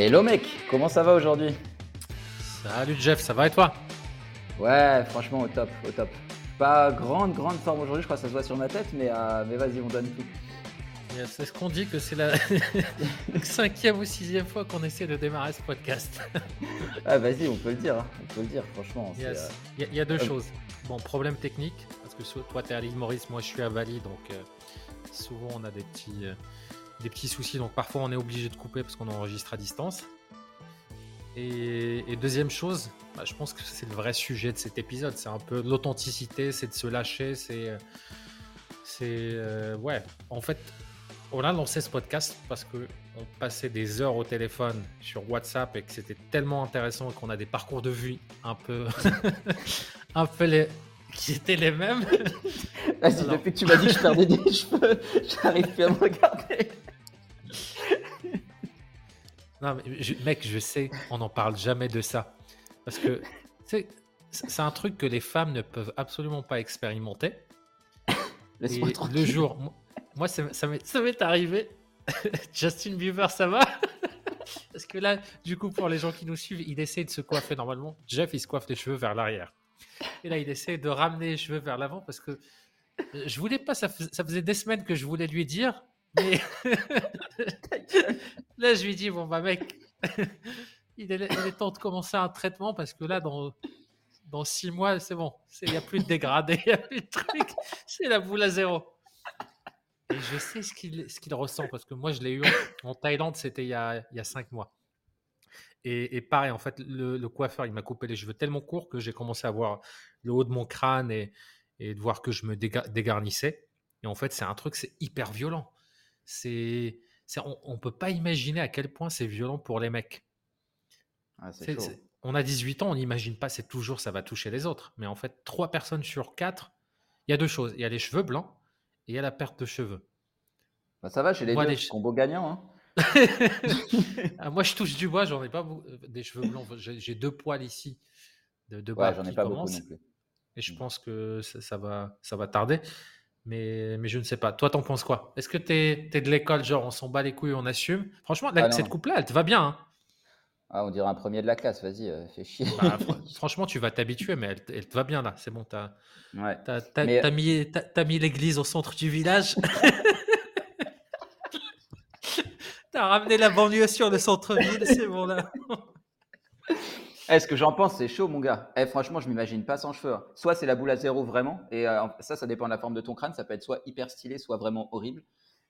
Hello mec, comment ça va aujourd'hui? Salut Jeff, ça va et toi? Ouais, franchement au top, au top. Pas grande, grande forme aujourd'hui, je crois que ça se voit sur ma tête, mais, euh, mais vas-y, on donne tout. C'est ce qu'on dit que c'est la cinquième ou sixième fois qu'on essaie de démarrer ce podcast. ah vas-y, on peut le dire, hein. on peut le dire, franchement. Euh, il y, a deux euh, choses. Bon, problème technique, parce que toi tu es à l'île Maurice, moi je suis à Bali, donc souvent on a des petits des petits soucis, donc parfois on est obligé de couper parce qu'on enregistre à distance. Et, deuxième chose, bah, je pense que c'est le vrai sujet de cet épisode, c'est un peu l'authenticité, c'est de se lâcher, c'est... C'est... Euh, ouais, en fait, on a lancé ce podcast parce que on passait des heures au téléphone sur WhatsApp et que c'était tellement intéressant qu'on a des parcours de vie un peu, un peu les, qui étaient les mêmes. Vas-y, depuis que tu m'as dit que je perdais des cheveux, j'arrive plus à me regarder. Non, mais mec, je sais, on n'en parle jamais de ça. Parce que c'est un truc que les femmes ne peuvent absolument pas expérimenter. Le jour, moi, ça m'est arrivé. Justin Bieber, ça va? Parce que là, du coup, pour les gens qui nous suivent, il essaie de se coiffer normalement. Jeff, il se coiffe les cheveux vers l'arrière. Et là, il essaie de ramener les cheveux vers l'avant parce que je voulais pas, ça faisait des semaines que je voulais lui dire, mais là, je lui dis, bon, bah, mec, il est, temps de commencer un traitement parce que là, dans, dans six mois, c'est bon. Il n'y a plus de dégradé, il n'y a plus de truc. C'est la boule à zéro. Et je sais ce qu'il ce qu'il ressent parce que moi, je l'ai eu en, Thaïlande, c'était il, y a, il y a cinq mois. Et, pareil, en fait, le, coiffeur, il m'a coupé les cheveux tellement courts que j'ai commencé à voir le haut de mon crâne et, et de voir que je me dégarnissais. Et en fait, c'est un truc, c'est hyper violent. C'est, on, ne peut pas imaginer à quel point c'est violent pour les mecs. Ah, on a 18 ans, on n'imagine pas, c'est toujours ça va toucher les autres. Mais en fait, trois personnes sur quatre, il y a deux choses. Il y a les cheveux blancs et il y a la perte de cheveux. Bah, ça va chez les deux, combo gagnant. Hein. Ah, moi, je touche du bois, j'en ai pas euh, des cheveux blancs. J'ai deux poils ici de, de ouais, j'en ai pas beaucoup non plus. Et je mmh. pense que ça, va, ça va tarder. Mais, mais je ne sais pas. Toi, t'en penses quoi? Est-ce que tu es, de l'école, genre on s'en bat les couilles, on assume? Franchement, ah cette coupe-là, elle te va bien. Hein. ah, on dirait un premier de la classe, vas-y, euh, fais chier. Bah, franchement, tu vas t'habituer, mais elle, te va bien là. C'est bon, tu as, mis, mis l'église au centre du village. Tu as ramené la banlieue sur le centre-ville, c'est bon là. Eh, ce que j'en pense, c'est chaud, mon gars. Eh, franchement, je m'imagine pas sans cheveux. Hein. Soit c'est la boule à zéro vraiment, et euh, ça, ça dépend de la forme de ton crâne. Ça peut être soit hyper stylé, soit vraiment horrible.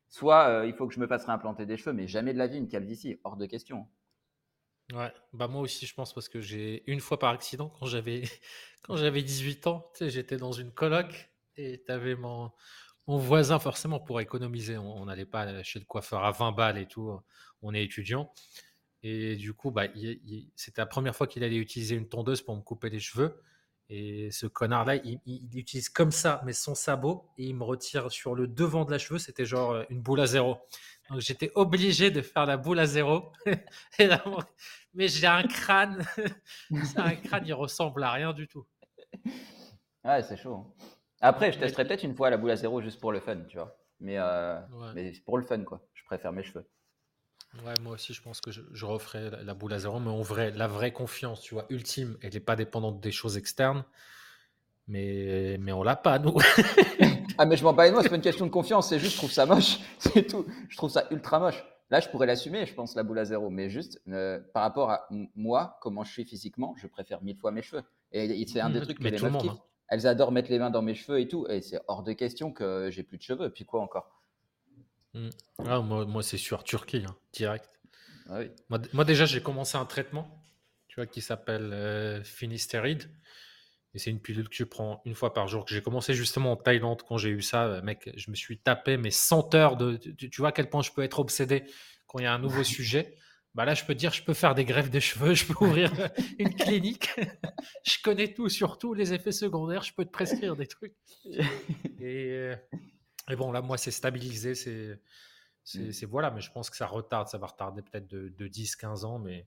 Soit euh, il faut que je me fasse réimplanter des cheveux, mais jamais de la vie une calvitie, hors de question. Ouais, bah moi aussi, je pense, parce que j'ai une fois par accident, quand j'avais quand j'avais 18 ans, j'étais dans une coloc et tu avais mon, mon voisin, forcément, pour économiser. On n'allait pas chez le coiffeur à 20 balles et tout. On est étudiant. Et du coup, bah, c'était la première fois qu'il allait utiliser une tondeuse pour me couper les cheveux. Et ce connard-là, il, utilise comme ça, mais son sabot, et il me retire sur le devant de la cheveux. C'était genre euh, une boule à zéro. Donc j'étais obligé de faire la boule à zéro. mais j'ai un crâne. un crâne, il ressemble à rien du tout. Ouais, c'est chaud. Hein. Après, je testerai peut-être une fois la boule à zéro juste pour le fun, tu vois. Mais, euh, mais pour le fun, quoi. Je préfère mes cheveux. Ouais, moi aussi, je pense que je, referai la, boule à zéro, mais en vrai, la vraie confiance, tu vois, ultime, elle n'est pas dépendante des choses externes, mais, mais on l'a pas, nous. ah, mais je m'en bats moi, c'est pas une question de confiance, c'est juste, je trouve ça moche, c'est tout. Je trouve ça ultra moche. Là, je pourrais l'assumer, je pense, la boule à zéro, mais juste euh, par rapport à moi, comment je suis physiquement, je préfère mille fois mes cheveux. Et, c'est un des mmh, trucs que les meufs kiffent. Hein. Elles adorent mettre les mains dans mes cheveux et tout, et c'est hors de question que j'ai plus de cheveux. Puis quoi encore? Mm. Ah, moi, moi c'est sûr, Turquie, hein, direct. Ah moi, déjà, j'ai commencé un traitement tu vois, qui s'appelle euh, Finisteride. Et c'est une pilule que je prends une fois par jour. Que j'ai commencé justement en Thaïlande quand j'ai eu ça. Euh, mec, je me suis tapé mes 100 heures de. Tu, vois à quel point je peux être obsédé quand il y a un nouveau sujet. Bah là, je peux dire, je peux faire des greffes de cheveux, je peux ouvrir une clinique. je connais tout, surtout les effets secondaires. Je peux te prescrire des trucs. Et, euh, et bon, là, moi, c'est stabilisé, c'est. Mmh. C'est voilà, mais je pense que ça retarde, ça va retarder peut-être de, 10-15 ans. Mais,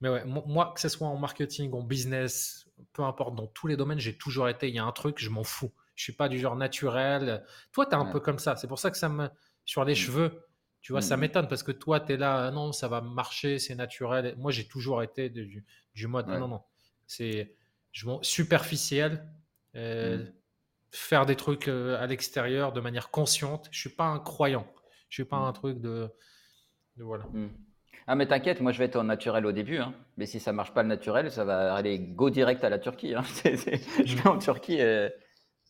mais ouais, moi, que ce soit en marketing, en business, peu importe, dans tous les domaines, j'ai toujours été, il y a un truc, je m'en fous. Je suis pas du genre naturel. Toi, tu es un peu comme ça. C'est pour ça que ça me. Sur les mmh. cheveux, Tu vois, ça Mhm. m'étonne parce que toi, tu es là, ah non, ça va marcher, c'est naturel. Moi, j'ai toujours été du, du mode, Ouais. non, non, c'est je superficiel, euh. Faire des trucs euh, à l'extérieur de manière consciente. Je suis pas un croyant. Je suis pas un truc de, de voilà. Hmm. Ah mais t'inquiète, moi je vais être en naturel au début, hein. mais si ça marche pas le naturel, ça va aller go direct à la Turquie. hein. Je Mm. vais en Turquie et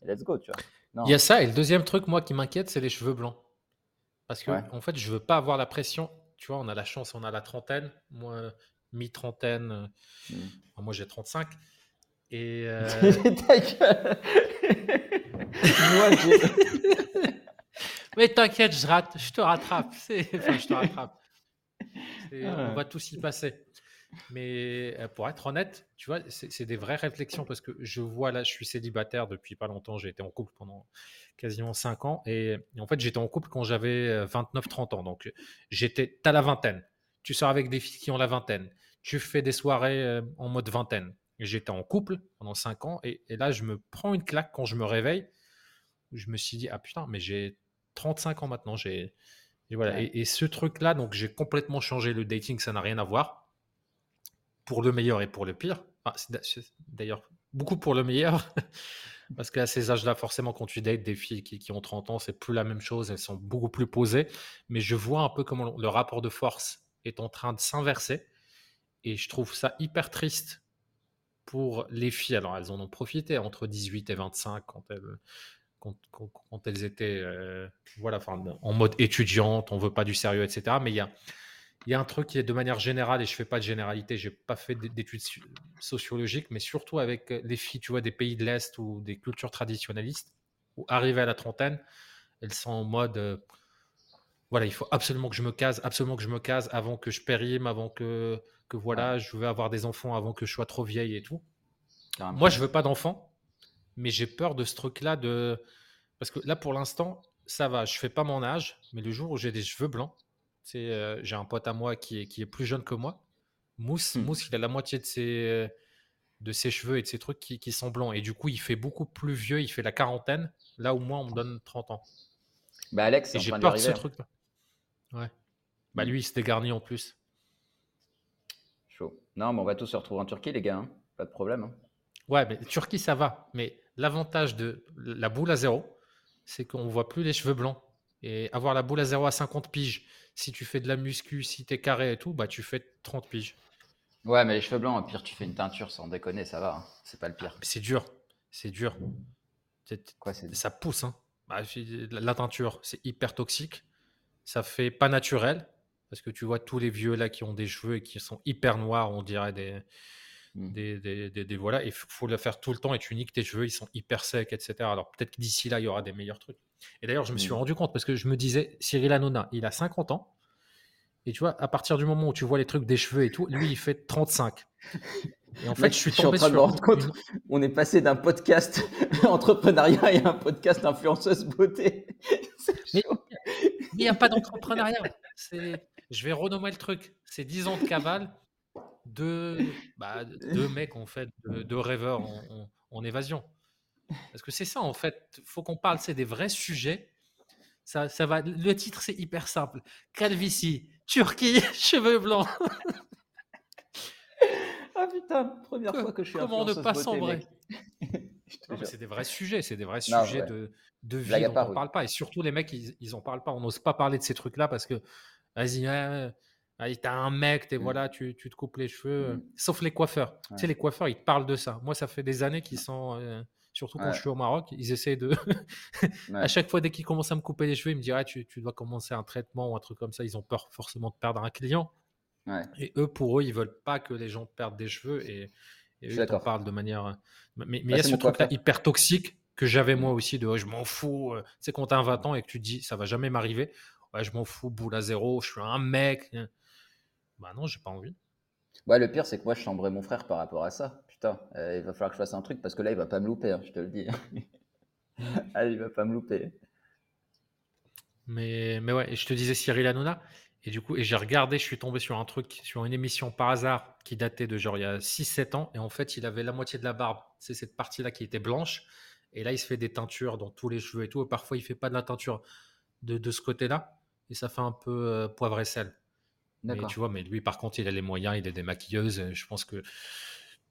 let's go, tu vois. Non. Il y a ça, et le deuxième truc, moi, qui m'inquiète, c'est les cheveux blancs. Parce que, Ouais. en fait, je veux pas avoir la pression. Tu vois, on a la chance, on a la trentaine. Moi, mi-trentaine. Hmm. enfin, moi, j'ai 35. Et. euh. Moi, Mais t'inquiète, je, rate, je te rattrape. Enfin, je te rattrape. Ah. On va tous y passer. Mais euh, pour être honnête, tu vois, c'est des vraies réflexions parce que je vois là, je suis célibataire depuis pas longtemps. J'ai été en couple pendant quasiment 5 ans. Et, et en fait, j'étais en couple quand j'avais 29-30 ans. Donc, j'étais, t'as la vingtaine. Tu sors avec des filles qui ont la vingtaine. Tu fais des soirées euh, en mode vingtaine. J'étais en couple pendant 5 ans. Et, et là, je me prends une claque quand je me réveille. Je me suis dit, ah putain, mais j'ai 35 ans maintenant. J'ai, et voilà. Ouais. Et, et ce truc-là, donc j'ai complètement changé le dating. Ça n'a rien à voir. Pour le meilleur et pour le pire. Enfin, d'ailleurs beaucoup pour le meilleur. Parce qu'à ces âges-là, forcément, quand tu dates des filles qui, qui ont 30 ans, c'est plus la même chose. Elles sont beaucoup plus posées. Mais je vois un peu comment le rapport de force est en train de s'inverser. Et je trouve ça hyper triste pour les filles. Alors, elles en ont profité entre 18 et 25 quand elles, quand, quand- elles étaient euh, voilà, en mode étudiante, on veut pas du sérieux, etc. Mais il y a, y un truc qui est de manière générale, et je fais pas de généralité, j'ai pas fait d'études so- sociologiques, mais surtout avec les filles, tu vois, des pays de l'Est ou des cultures traditionnalistes, où arrivées à la trentaine, elles sont en mode, euh, voilà, il faut absolument que je me case, absolument que je me case avant que je périme, avant que, que voilà, je veux avoir des enfants avant que je sois trop vieille et tout. Carrément. Moi, je veux pas d'enfants, mais j'ai peur de ce truc-là de parce que là, pour l'instant, ça va. Je fais pas mon âge, mais le jour où j'ai des cheveux blancs, c'est euh, j'ai un pote à moi qui est qui est plus jeune que moi. Mousse, Hmm. Mousse, il a la moitié de ses de ses cheveux et de ses trucs qui, qui sont blancs et du coup, il fait beaucoup plus vieux. Il fait la quarantaine, là où moi, on me donne 30 ans. Bah Alex, j'ai peur de ce hein. truc-là. Ouais. Bah lui, il se dégarnit en plus. Non, mais on va tous se retrouver en Turquie, les gars. hein. Pas de problème. hein. Ouais, mais Turquie, ça va. Mais l'avantage de la boule à zéro, c'est qu'on voit plus les cheveux blancs. Et avoir la boule à zéro à 50 piges, si tu fais de la muscu, si tu es carré et tout, bah tu fais 30 piges. Ouais, mais les cheveux blancs, au pire, tu fais une teinture sans déconner, ça va. hein. C'est pas le pire. Mais c'est dur. C'est dur. Quoi, Ça pousse. Hein. Bah, la teinture, c'est hyper toxique. Ça fait pas naturel. Parce que tu vois tous les vieux là qui ont des cheveux et qui sont hyper noirs, on dirait des, Hmm. des, des, des- des- voilà, il faut le faire tout le temps et tu niques tes cheveux, ils sont hyper secs, etc. Alors peut-être que d'ici là, il y aura des meilleurs trucs. Et d'ailleurs, je me suis Mm. rendu compte parce que je me disais, Cyril Hanouna, il a 50 ans. Et tu vois, à partir du moment où tu vois les trucs des cheveux et tout, lui, il fait 35. Et en fait, Mec, je suis je suis en train de me sur rendre compte. une- On est passé d'un podcast entrepreneuriat et un podcast influenceuse beauté. Mais-. Il n'y a pas d'entrepreneuriat. C'est- Je vais renommer le truc. C'est 10 ans de cavale, deux, bah, deux mecs en fait, deux, deux rêveurs en, en- en évasion. Parce que c'est ça en fait. faut qu'on parle, c'est des vrais sujets. Ça, ça va. Le titre c'est hyper simple. Calvitie, Turquie, cheveux blancs. Ah putain, première Que- fois que je suis comment ne pas sombrer c'est des vrais sujets, c'est des vrais Non, sujets ouais. de, de vie Blague dont part, on oui. parle pas. Et surtout, les mecs, ils, ils en parlent pas. On n'ose pas parler de ces trucs-là parce que, vas-y, ouais, ouais, t'as un mec, t'es, Mm. voilà, tu, tu te coupes les cheveux. Mm. Sauf les coiffeurs. Tu sais, Ouais. les coiffeurs, ils te parlent de ça. Moi, ça fait des années qu'ils sont, euh, surtout quand Ouais. je suis au Maroc, ils essaient de. Ouais. À chaque fois, dès qu'ils commencent à me couper les cheveux, ils me disent, ah, tu, tu dois commencer un traitement ou un truc comme ça. Ils ont peur forcément de perdre un client. Ouais. Et eux, pour eux, ils veulent pas que les gens perdent des cheveux et, et eux, ils t'en parlent de manière. euh, Mais il Bah, y a c'est ce truc-là hyper toxique que j'avais moi Mm. aussi de ouais, je m'en fous. euh, Tu sais, quand t'as 20 ans et que tu te dis ça va jamais m'arriver, ouais, je m'en fous, boule à zéro, je suis un mec. Bah non, j'ai pas envie. Ouais, le pire, c'est que moi, je chambrais mon frère par rapport à ça. Putain, euh, il va falloir que je fasse un truc parce que là, il va pas me louper, hein, je te le dis. ah, il va pas me louper. Mais, mais ouais, et je te disais Cyril Hanouna. Et du coup, et j'ai regardé, je suis tombé sur un truc, sur une émission par hasard qui datait de genre il y a 6-7 ans. Et en fait, il avait la moitié de la barbe. C'est cette partie-là qui était blanche. Et là, il se fait des teintures dans tous les cheveux et tout. Et parfois, il fait pas de la teinture de, de ce côté-là. Et ça fait un peu euh, poivre et sel. Mais tu vois, mais lui, par contre, il a les moyens, il a des maquilleuses. Je pense que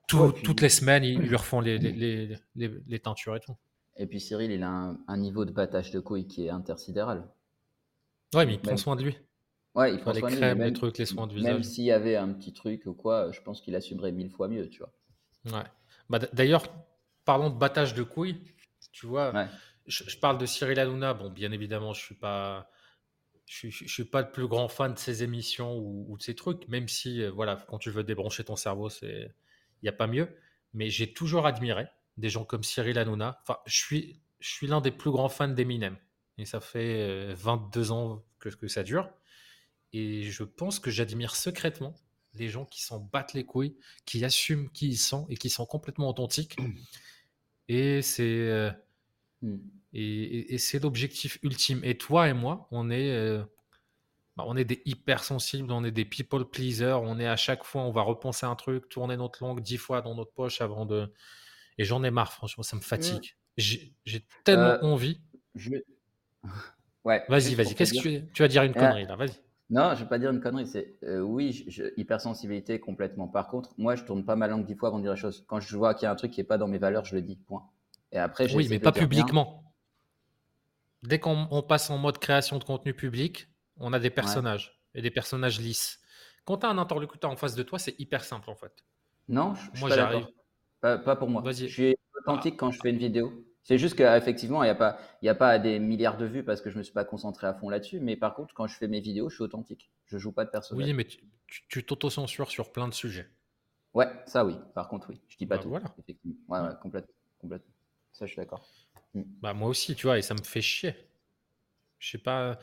toutes les semaines, ils lui refont les, les, les, teintures et tout. Et puis Cyril, il a un, niveau de battage de couilles qui est intersidéral. Ouais, mais il prend soin de lui. Ouais, il prend soin les crèmes, les trucs, les soins de visage. Même s'il y avait un petit truc ou quoi, je pense qu'il assumerait mille fois mieux, tu vois. Ouais. Bah, D'ailleurs, parlons de battage de couilles. Tu vois, je, parle de Cyril Hanouna. Bon, bien évidemment, je suis pas, je, je, suis pas le plus grand fan de ses émissions ou, de ses trucs, même si, euh, voilà, quand tu veux débrancher ton cerveau, c'est, il n'y a pas mieux. Mais j'ai toujours admiré des gens comme Cyril Hanouna. Enfin, je suis, je suis l'un des plus grands fans d'Eminem. Et ça fait 22 euh, ans que, que ça dure. Et je pense que j'admire secrètement les gens qui s'en battent les couilles, qui assument qui ils sont et qui sont complètement authentiques. Et c'est euh, hmm. Et, c'est l'objectif ultime. Et toi et moi, on est euh, bah, on est des hypersensibles, on est des people pleasers. On est à chaque fois, on va repenser un truc, tourner notre langue dix fois dans notre poche avant de. Et j'en ai marre, franchement, ça me fatigue. J'ai tellement euh, envie. Je... Ouais. Vas-y, vas-y. Qu'est-ce que tu, tu vas dire une connerie là Vas-y. Non, je vais pas dire une connerie. C'est euh, oui, hypersensibilité complètement. Par contre, moi, je tourne pas ma langue dix fois avant de dire les choses. Quand je vois qu'il y a un truc qui est pas dans mes valeurs, je le dis. Point. Et après, oui, mais pas publiquement. Dès qu'on passe en mode création de contenu public, on a des personnages et des personnages lisses. Quand tu as un interlocuteur en face de toi, c'est hyper simple en fait. Non, moi j'arrive. Pas, pas, pour moi. Je suis authentique quand je fais une vidéo. C'est juste qu'effectivement, il n'y a, pas, a pas des milliards de vues parce que je ne me suis pas concentré à fond là-dessus. Mais par contre, quand je fais mes vidéos, je suis authentique. Je joue pas de personnage. Oui, mais tu t'auto-censures sur plein de sujets. Ouais, ça oui. Par contre, oui. Je dis pas bah, tout. Voilà. Effectivement. Ouais, ouais, complètement, complètement. Ça, je suis d'accord. Mm. Bah, moi aussi, tu vois, et ça me fait chier. Je sais pas.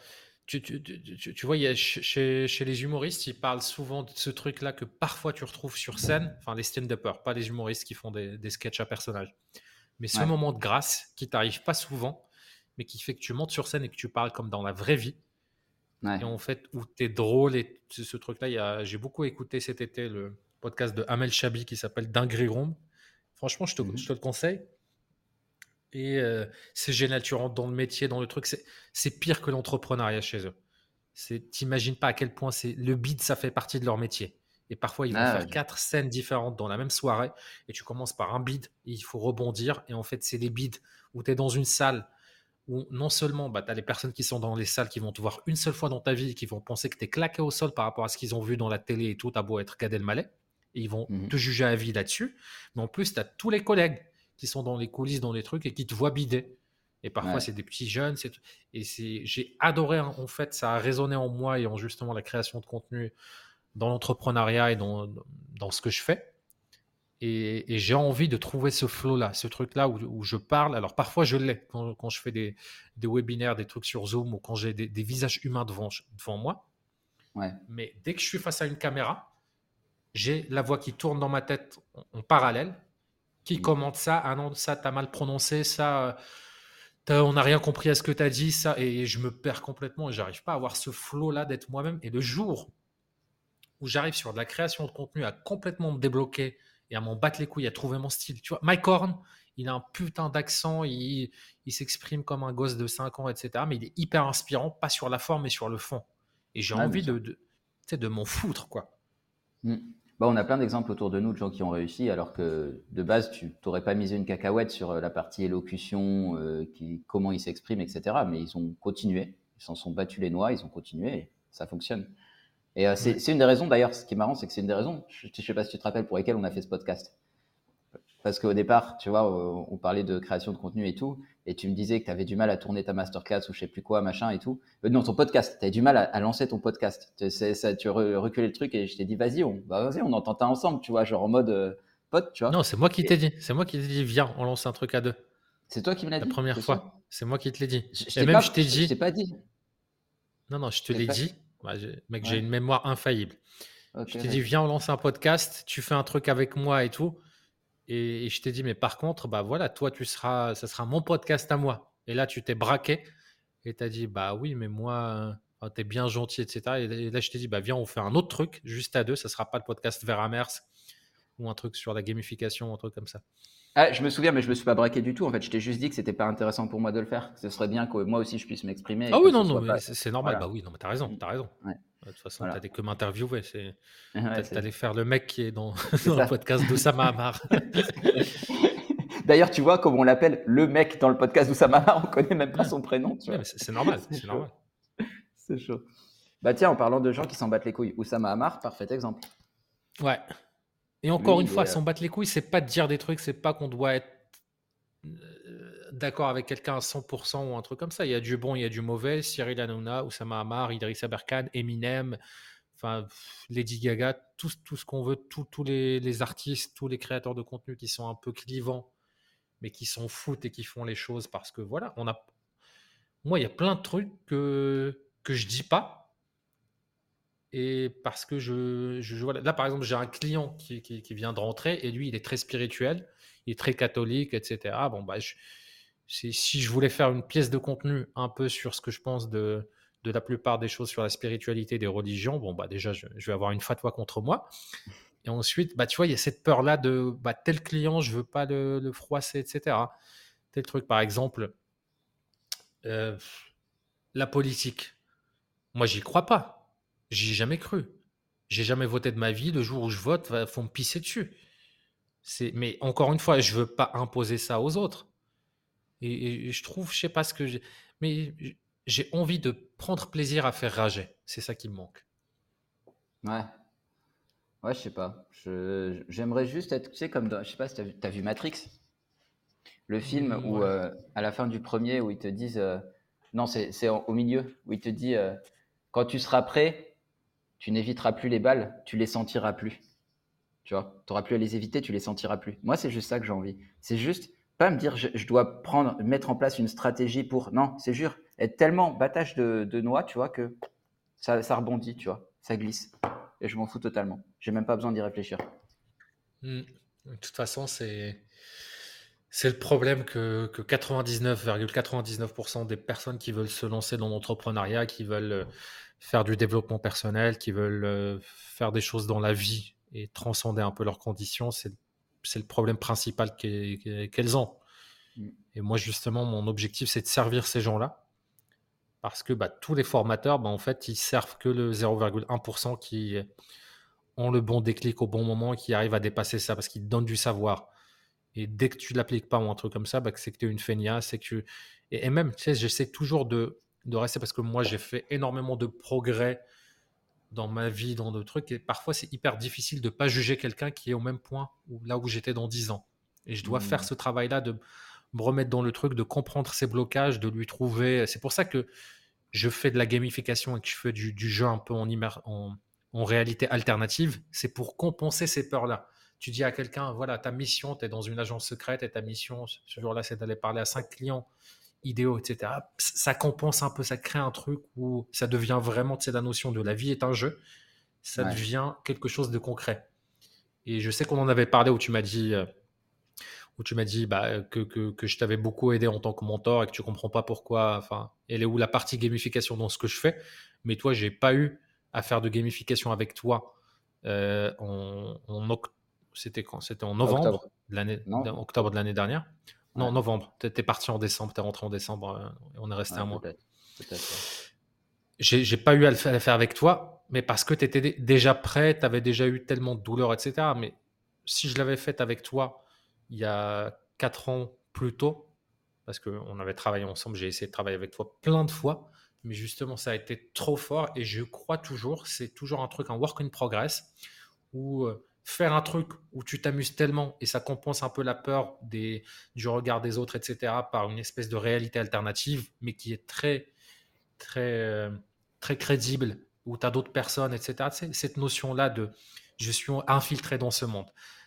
Tu, tu, tu, tu vois, y a, chez, chez, les humoristes, ils parlent souvent de ce truc-là que parfois tu retrouves sur scène, enfin les stand-uppers, pas les humoristes qui font des, des sketchs à personnages. Mais ce moment de grâce qui t'arrive pas souvent, mais qui fait que tu montes sur scène et que tu parles comme dans la vraie vie. Et en fait, où tu es drôle et ce truc-là, j'ai beaucoup écouté cet été le podcast de Amel Chabi qui s'appelle Dinguerie Ronde. Franchement, je te, mhm. je te, le conseille. Et euh, c'est génial, tu rentres dans le métier, dans le truc. C'est pire que l'entrepreneuriat chez eux. T'imagines pas à quel point c'est le bid, ça fait partie de leur métier. Et parfois, ils vont ah faire quatre scènes différentes dans la même soirée. Et tu commences par un bid et il faut rebondir. Et en fait, c'est des bids où tu es dans une salle où non seulement bah, tu as les personnes qui sont dans les salles qui vont te voir une seule fois dans ta vie qui vont penser que tu es claqué au sol par rapport à ce qu'ils ont vu dans la télé et tout, à beau être Gad Elmaleh. Et ils vont mmh te juger à vie là-dessus. Mais en plus, tu as tous les collègues qui sont dans les coulisses, dans les trucs et qui te voient bider. Et parfois, c'est des petits jeunes. Et j'ai adoré, hein, en fait, ça a résonné en moi et en justement la création de contenu dans l'entrepreneuriat et dans, dans, ce que je fais. Et, j'ai envie de trouver ce flow-là, ce truc-là où, je parle. Alors parfois je l'ai quand, quand, je fais des, des, webinaires, des trucs sur Zoom ou quand j'ai des, visages humains devant, devant moi. Ouais. Mais dès que je suis face à une caméra, j'ai la voix qui tourne dans ma tête en, parallèle, qui mmh. commente ça, ah non, ça, t'as mal prononcé, ça, on n'a rien compris à ce que tu as dit, ça, et je me perds complètement et j'arrive pas à avoir ce flow-là d'être moi-même. Et le jour où j'arrive sur de la création de contenu à complètement me débloquer et à m'en battre les couilles, à trouver mon style. Tu vois, Mike Horn, il a un putain d'accent, il, s'exprime comme un gosse de 5 ans, etc. Mais il est hyper inspirant, pas sur la forme, mais sur le fond. Et j'ai envie de, de, de m'en foutre, quoi. Hmm. Bah, on a plein d'exemples autour de nous de gens qui ont réussi, alors que de base, tu n'aurais pas misé une cacahuète sur euh, la partie élocution, euh, qui, comment ils s'expriment, etc. Mais ils ont continué, ils s'en sont battus les noix, ils ont continué, et ça fonctionne. Et euh, c'est une des raisons, d'ailleurs, ce qui est marrant, c'est que c'est une des raisons, je ne sais pas si tu te rappelles, pour lesquelles on a fait ce podcast. Parce qu'au départ, tu vois, euh, on parlait de création de contenu et tout, et tu me disais que tu avais du mal à tourner ta masterclass ou je sais plus quoi, machin et tout. Euh, non, ton podcast, tu as du mal à, lancer ton podcast. Tu, ça, tu reculé le truc et je t'ai dit, vas-y, on, bah, vas on entend ça ensemble, tu vois, genre en mode pote, tu vois. Non, c'est moi qui t'ai dit, c'est moi qui t'ai dit, viens, on lance un truc à deux. C'est toi qui me l'as dit La première fois, c'est moi qui te l'ai dit. et même, je t'ai dit. Je t'ai pas dit. Non, non, je te l'ai dit. Bah, mec, j'ai une mémoire infaillible. je t'ai dit, viens, on lance un podcast, tu fais un truc avec moi et tout. Et, je t'ai dit, mais par contre, bah voilà, toi, tu seras, ça sera mon podcast à moi. Et là, tu t'es braqué et tu as dit, bah oui, mais moi, tu es bien gentil, etc. Et là, je t'ai dit, bah viens, on fait un autre truc, juste à deux. Ça sera pas le podcast vers Amers ou un truc sur la gamification, un truc comme ça. Ah, je me souviens, mais je me suis pas braqué du tout. En fait, je t'ai juste dit que c'était pas intéressant pour moi de le faire. Ce serait bien que moi aussi je puisse m'exprimer. Ah oui, non, non, mais c'est normal. Bah oui, non, mais t'as raison, t'as raison. De toute façon, tu t'as que m'interviewer. C'est... Ouais, t'allais faire le mec qui est dans, dans le podcast d'Oussama Amar. D'ailleurs, tu vois, comme on l'appelle le mec dans le podcast d'Oussama Amar, on connaît même pas son prénom. c'est normal, c'est normal. C'est chaud. Bah tiens, en parlant de gens qui s'en battent les couilles, Oussama Amar, parfait exemple. Ouais. Et encore une fois, s'en battre les couilles, c'est pas de dire des trucs, c'est pas qu'on doit être euh, d'accord avec quelqu'un à 100% ou un truc comme ça. Il y a du bon, il y a du mauvais. Cyril Hanouna, Oussama Amar, Idriss Aberkan, Eminem, enfin Lady Gaga, tout, tout ce qu'on veut, tous les, artistes, tous les créateurs de contenu qui sont un peu clivants, mais qui s'en foutent et qui font les choses parce que voilà, on a. Moi, il y a plein de trucs que, que je dis pas et parce que je, je, là, par exemple, j'ai un client qui, qui, vient de rentrer et lui, il est très spirituel, il est très catholique, etc. Bon, bah, si je voulais faire une pièce de contenu un peu sur ce que je pense de, la plupart des choses sur la spiritualité des religions, bon, bah, déjà, je, vais avoir une fatwa contre moi. Et ensuite, bah, tu vois, il y a cette peur-là de bah, tel client, je veux pas le, froisser, etc. Tel truc, par exemple, euh, la politique. Moi, j'y crois pas J'y ai jamais cru. J'ai jamais voté de ma vie. Le jour où je vote, il faut me pisser dessus. Mais encore une fois, je veux pas imposer ça aux autres. Et, je trouve, je sais pas ce que j'ai, mais j'ai envie de prendre plaisir à faire rager. C'est ça qui me manque. Ouais. Ouais, je sais pas. j'aimerais juste être, tu sais, comme dans, je sais pas si tu as, vu Matrix, le film mmh, où, euh, à la fin du premier, où ils te disent, euh, non, c'est, au milieu, où ils te disent, euh, quand tu seras prêt, tu n'éviteras plus les balles, tu les sentiras plus. Tu vois, tu n'auras plus à les éviter, tu les sentiras plus. Moi, c'est juste ça que j'ai envie. C'est juste pas me dire je, dois prendre, mettre en place une stratégie pour. Non, c'est juste être tellement battage de, noix, tu vois, que ça, rebondit, tu vois, ça glisse. Et je m'en fous totalement. J'ai même pas besoin d'y réfléchir. Hmm. De toute façon, c'est. C'est le problème que, que 99,99% des personnes qui veulent se lancer dans l'entrepreneuriat, qui veulent faire du développement personnel, qui veulent euh, faire des choses dans la vie et transcender un peu leurs conditions, c'est le problème principal qu'elles ont. Mm. Et moi, justement, mon objectif, c'est de servir ces gens-là. Parce que bah, tous les formateurs, bah, en fait, ils servent que le 0,1% qui ont le bon déclic au bon moment, qui arrivent à dépasser ça, parce qu'ils donnent du savoir. Et dès que tu ne l'appliques pas ou un truc comme ça, bah, c'est que tu es une feignasse. C'est que et, et, même, tu sais, j'essaie toujours de, de rester parce que moi j'ai fait énormément de progrès dans ma vie, dans d'autres trucs, et parfois c'est hyper difficile de pas juger quelqu'un qui est au même point où, là où j'étais dans 10 ans. Et je dois faire mmh. ce travail-là de me remettre dans le truc, de comprendre ses blocages, de lui trouver. C'est pour ça que je fais de la gamification et que je fais du, jeu un peu en, en, en réalité alternative. C'est pour compenser ces peurs-là. Tu dis à quelqu'un, voilà, ta mission, tu es dans une agence secrète et ta mission ce jour-là, c'est d'aller parler à cinq clients idéaux, etc. Ça compense un peu, ça crée un truc où ça devient vraiment, c'est la notion de la vie est un jeu, ça devient quelque chose de concret. Et je sais qu'on en avait parlé où tu m'as dit, euh, où tu m'as dit bah, que, que, je t'avais beaucoup aidé en tant que mentor et que tu comprends pas pourquoi, enfin, elle est où la partie gamification dans ce que je fais. Mais toi, j'ai pas eu à faire de gamification avec toi euh, en, c'était quand? C'était en novembre de l'année, octobre de l'année dernière. Non, novembre. Tu es, parti en décembre, tu es rentré en décembre euh, et on est resté un mois. J'ai pas eu à le, faire, avec toi, mais parce que tu étais déjà prêt, tu avais déjà eu tellement de douleurs, etc. Mais si je l'avais fait avec toi il y a quatre ans plus tôt, parce qu'on avait travaillé ensemble, j'ai essayé de travailler avec toi plein de fois, mais justement, ça a été trop fort et je crois toujours, c'est toujours un truc, un work in progress, où euh, faire un truc où tu t'amuses tellement et ça compense un peu la peur des, du regard des autres, etc., par une espèce de réalité alternative, mais qui est très, très, euh, très crédible, où tu as d'autres personnes, etc. cette notion-là de je suis infiltré dans ce monde.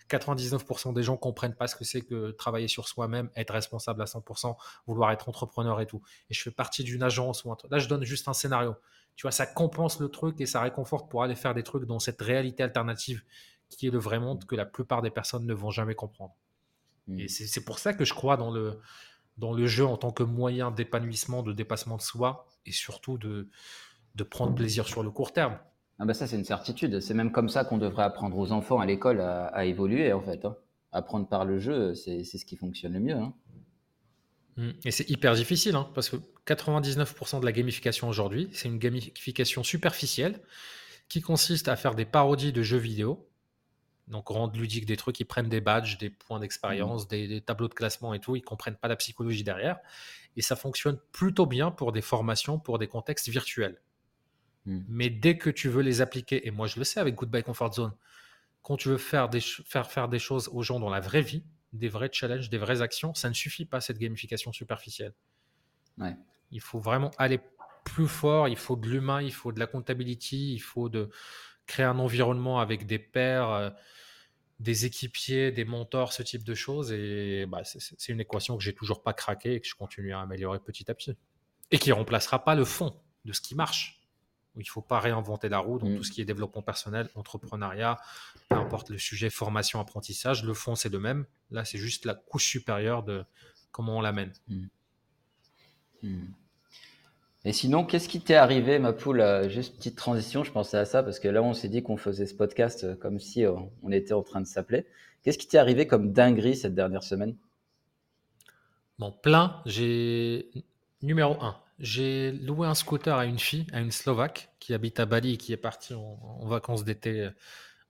99% des gens comprennent pas ce que c'est que travailler sur soi-même, être responsable à 100%, vouloir être entrepreneur et tout. Et je fais partie d'une agence. Là, je donne juste un scénario. Tu vois, ça compense le truc et ça réconforte pour aller faire des trucs dans cette réalité alternative qui est le vrai monde que la plupart des personnes ne vont jamais comprendre. Et hmm. c'est pour ça que je crois dans le, dans le jeu en tant que moyen d'épanouissement, de dépassement de soi et surtout de, de prendre plaisir sur le court terme. Ah bah ça, c'est une certitude. C'est même comme ça qu'on devrait apprendre aux enfants à l'école à, évoluer, en fait. Hein. apprendre par le jeu, c'est ce qui fonctionne le mieux. Hein. Mmh. Et c'est hyper difficile, hein, parce que 99% de la gamification aujourd'hui, c'est une gamification superficielle qui consiste à faire des parodies de jeux vidéo, donc rendre ludique des trucs, ils prennent des badges, des points d'expérience, mmh. des, tableaux de classement et tout, ils comprennent pas la psychologie derrière. Et ça fonctionne plutôt bien pour des formations, pour des contextes virtuels. Mmh. Mais dès que tu veux les appliquer, et moi je le sais avec Goodbye Comfort Zone, quand tu veux faire, des, faire faire des choses aux gens dans la vraie vie, des vrais challenges, des vraies actions, ça ne suffit pas cette gamification superficielle. Il faut vraiment aller plus fort, il faut de l'humain, il faut de la comptabilité, il faut de créer un environnement avec des pairs, euh, des équipiers, des mentors, ce type de choses. Et bah, c'est une équation que j'ai toujours pas craqué et que je continue à améliorer petit à petit. Et qui remplacera pas le fond de ce qui marche. Il ne faut pas réinventer la roue. Donc, tout mm. ce qui est développement personnel, entrepreneuriat, peu importe le sujet, formation, apprentissage, le fond, c'est le même. Là, c'est juste la couche supérieure de comment on l'amène. Mm. Mm. Et sinon, qu'est-ce qui t'est arrivé, ma poule euh, Juste petite transition, je pensais à ça parce que là, on s'est dit qu'on faisait ce podcast euh, comme si euh, on était en train de s'appeler. Qu'est-ce qui t'est arrivé comme dinguerie cette dernière semaine? Bon, plein. J'ai numéro 1. J'ai loué un scooter à une fille, à une Slovaque, qui habite à Bali et qui est partie en, vacances d'été,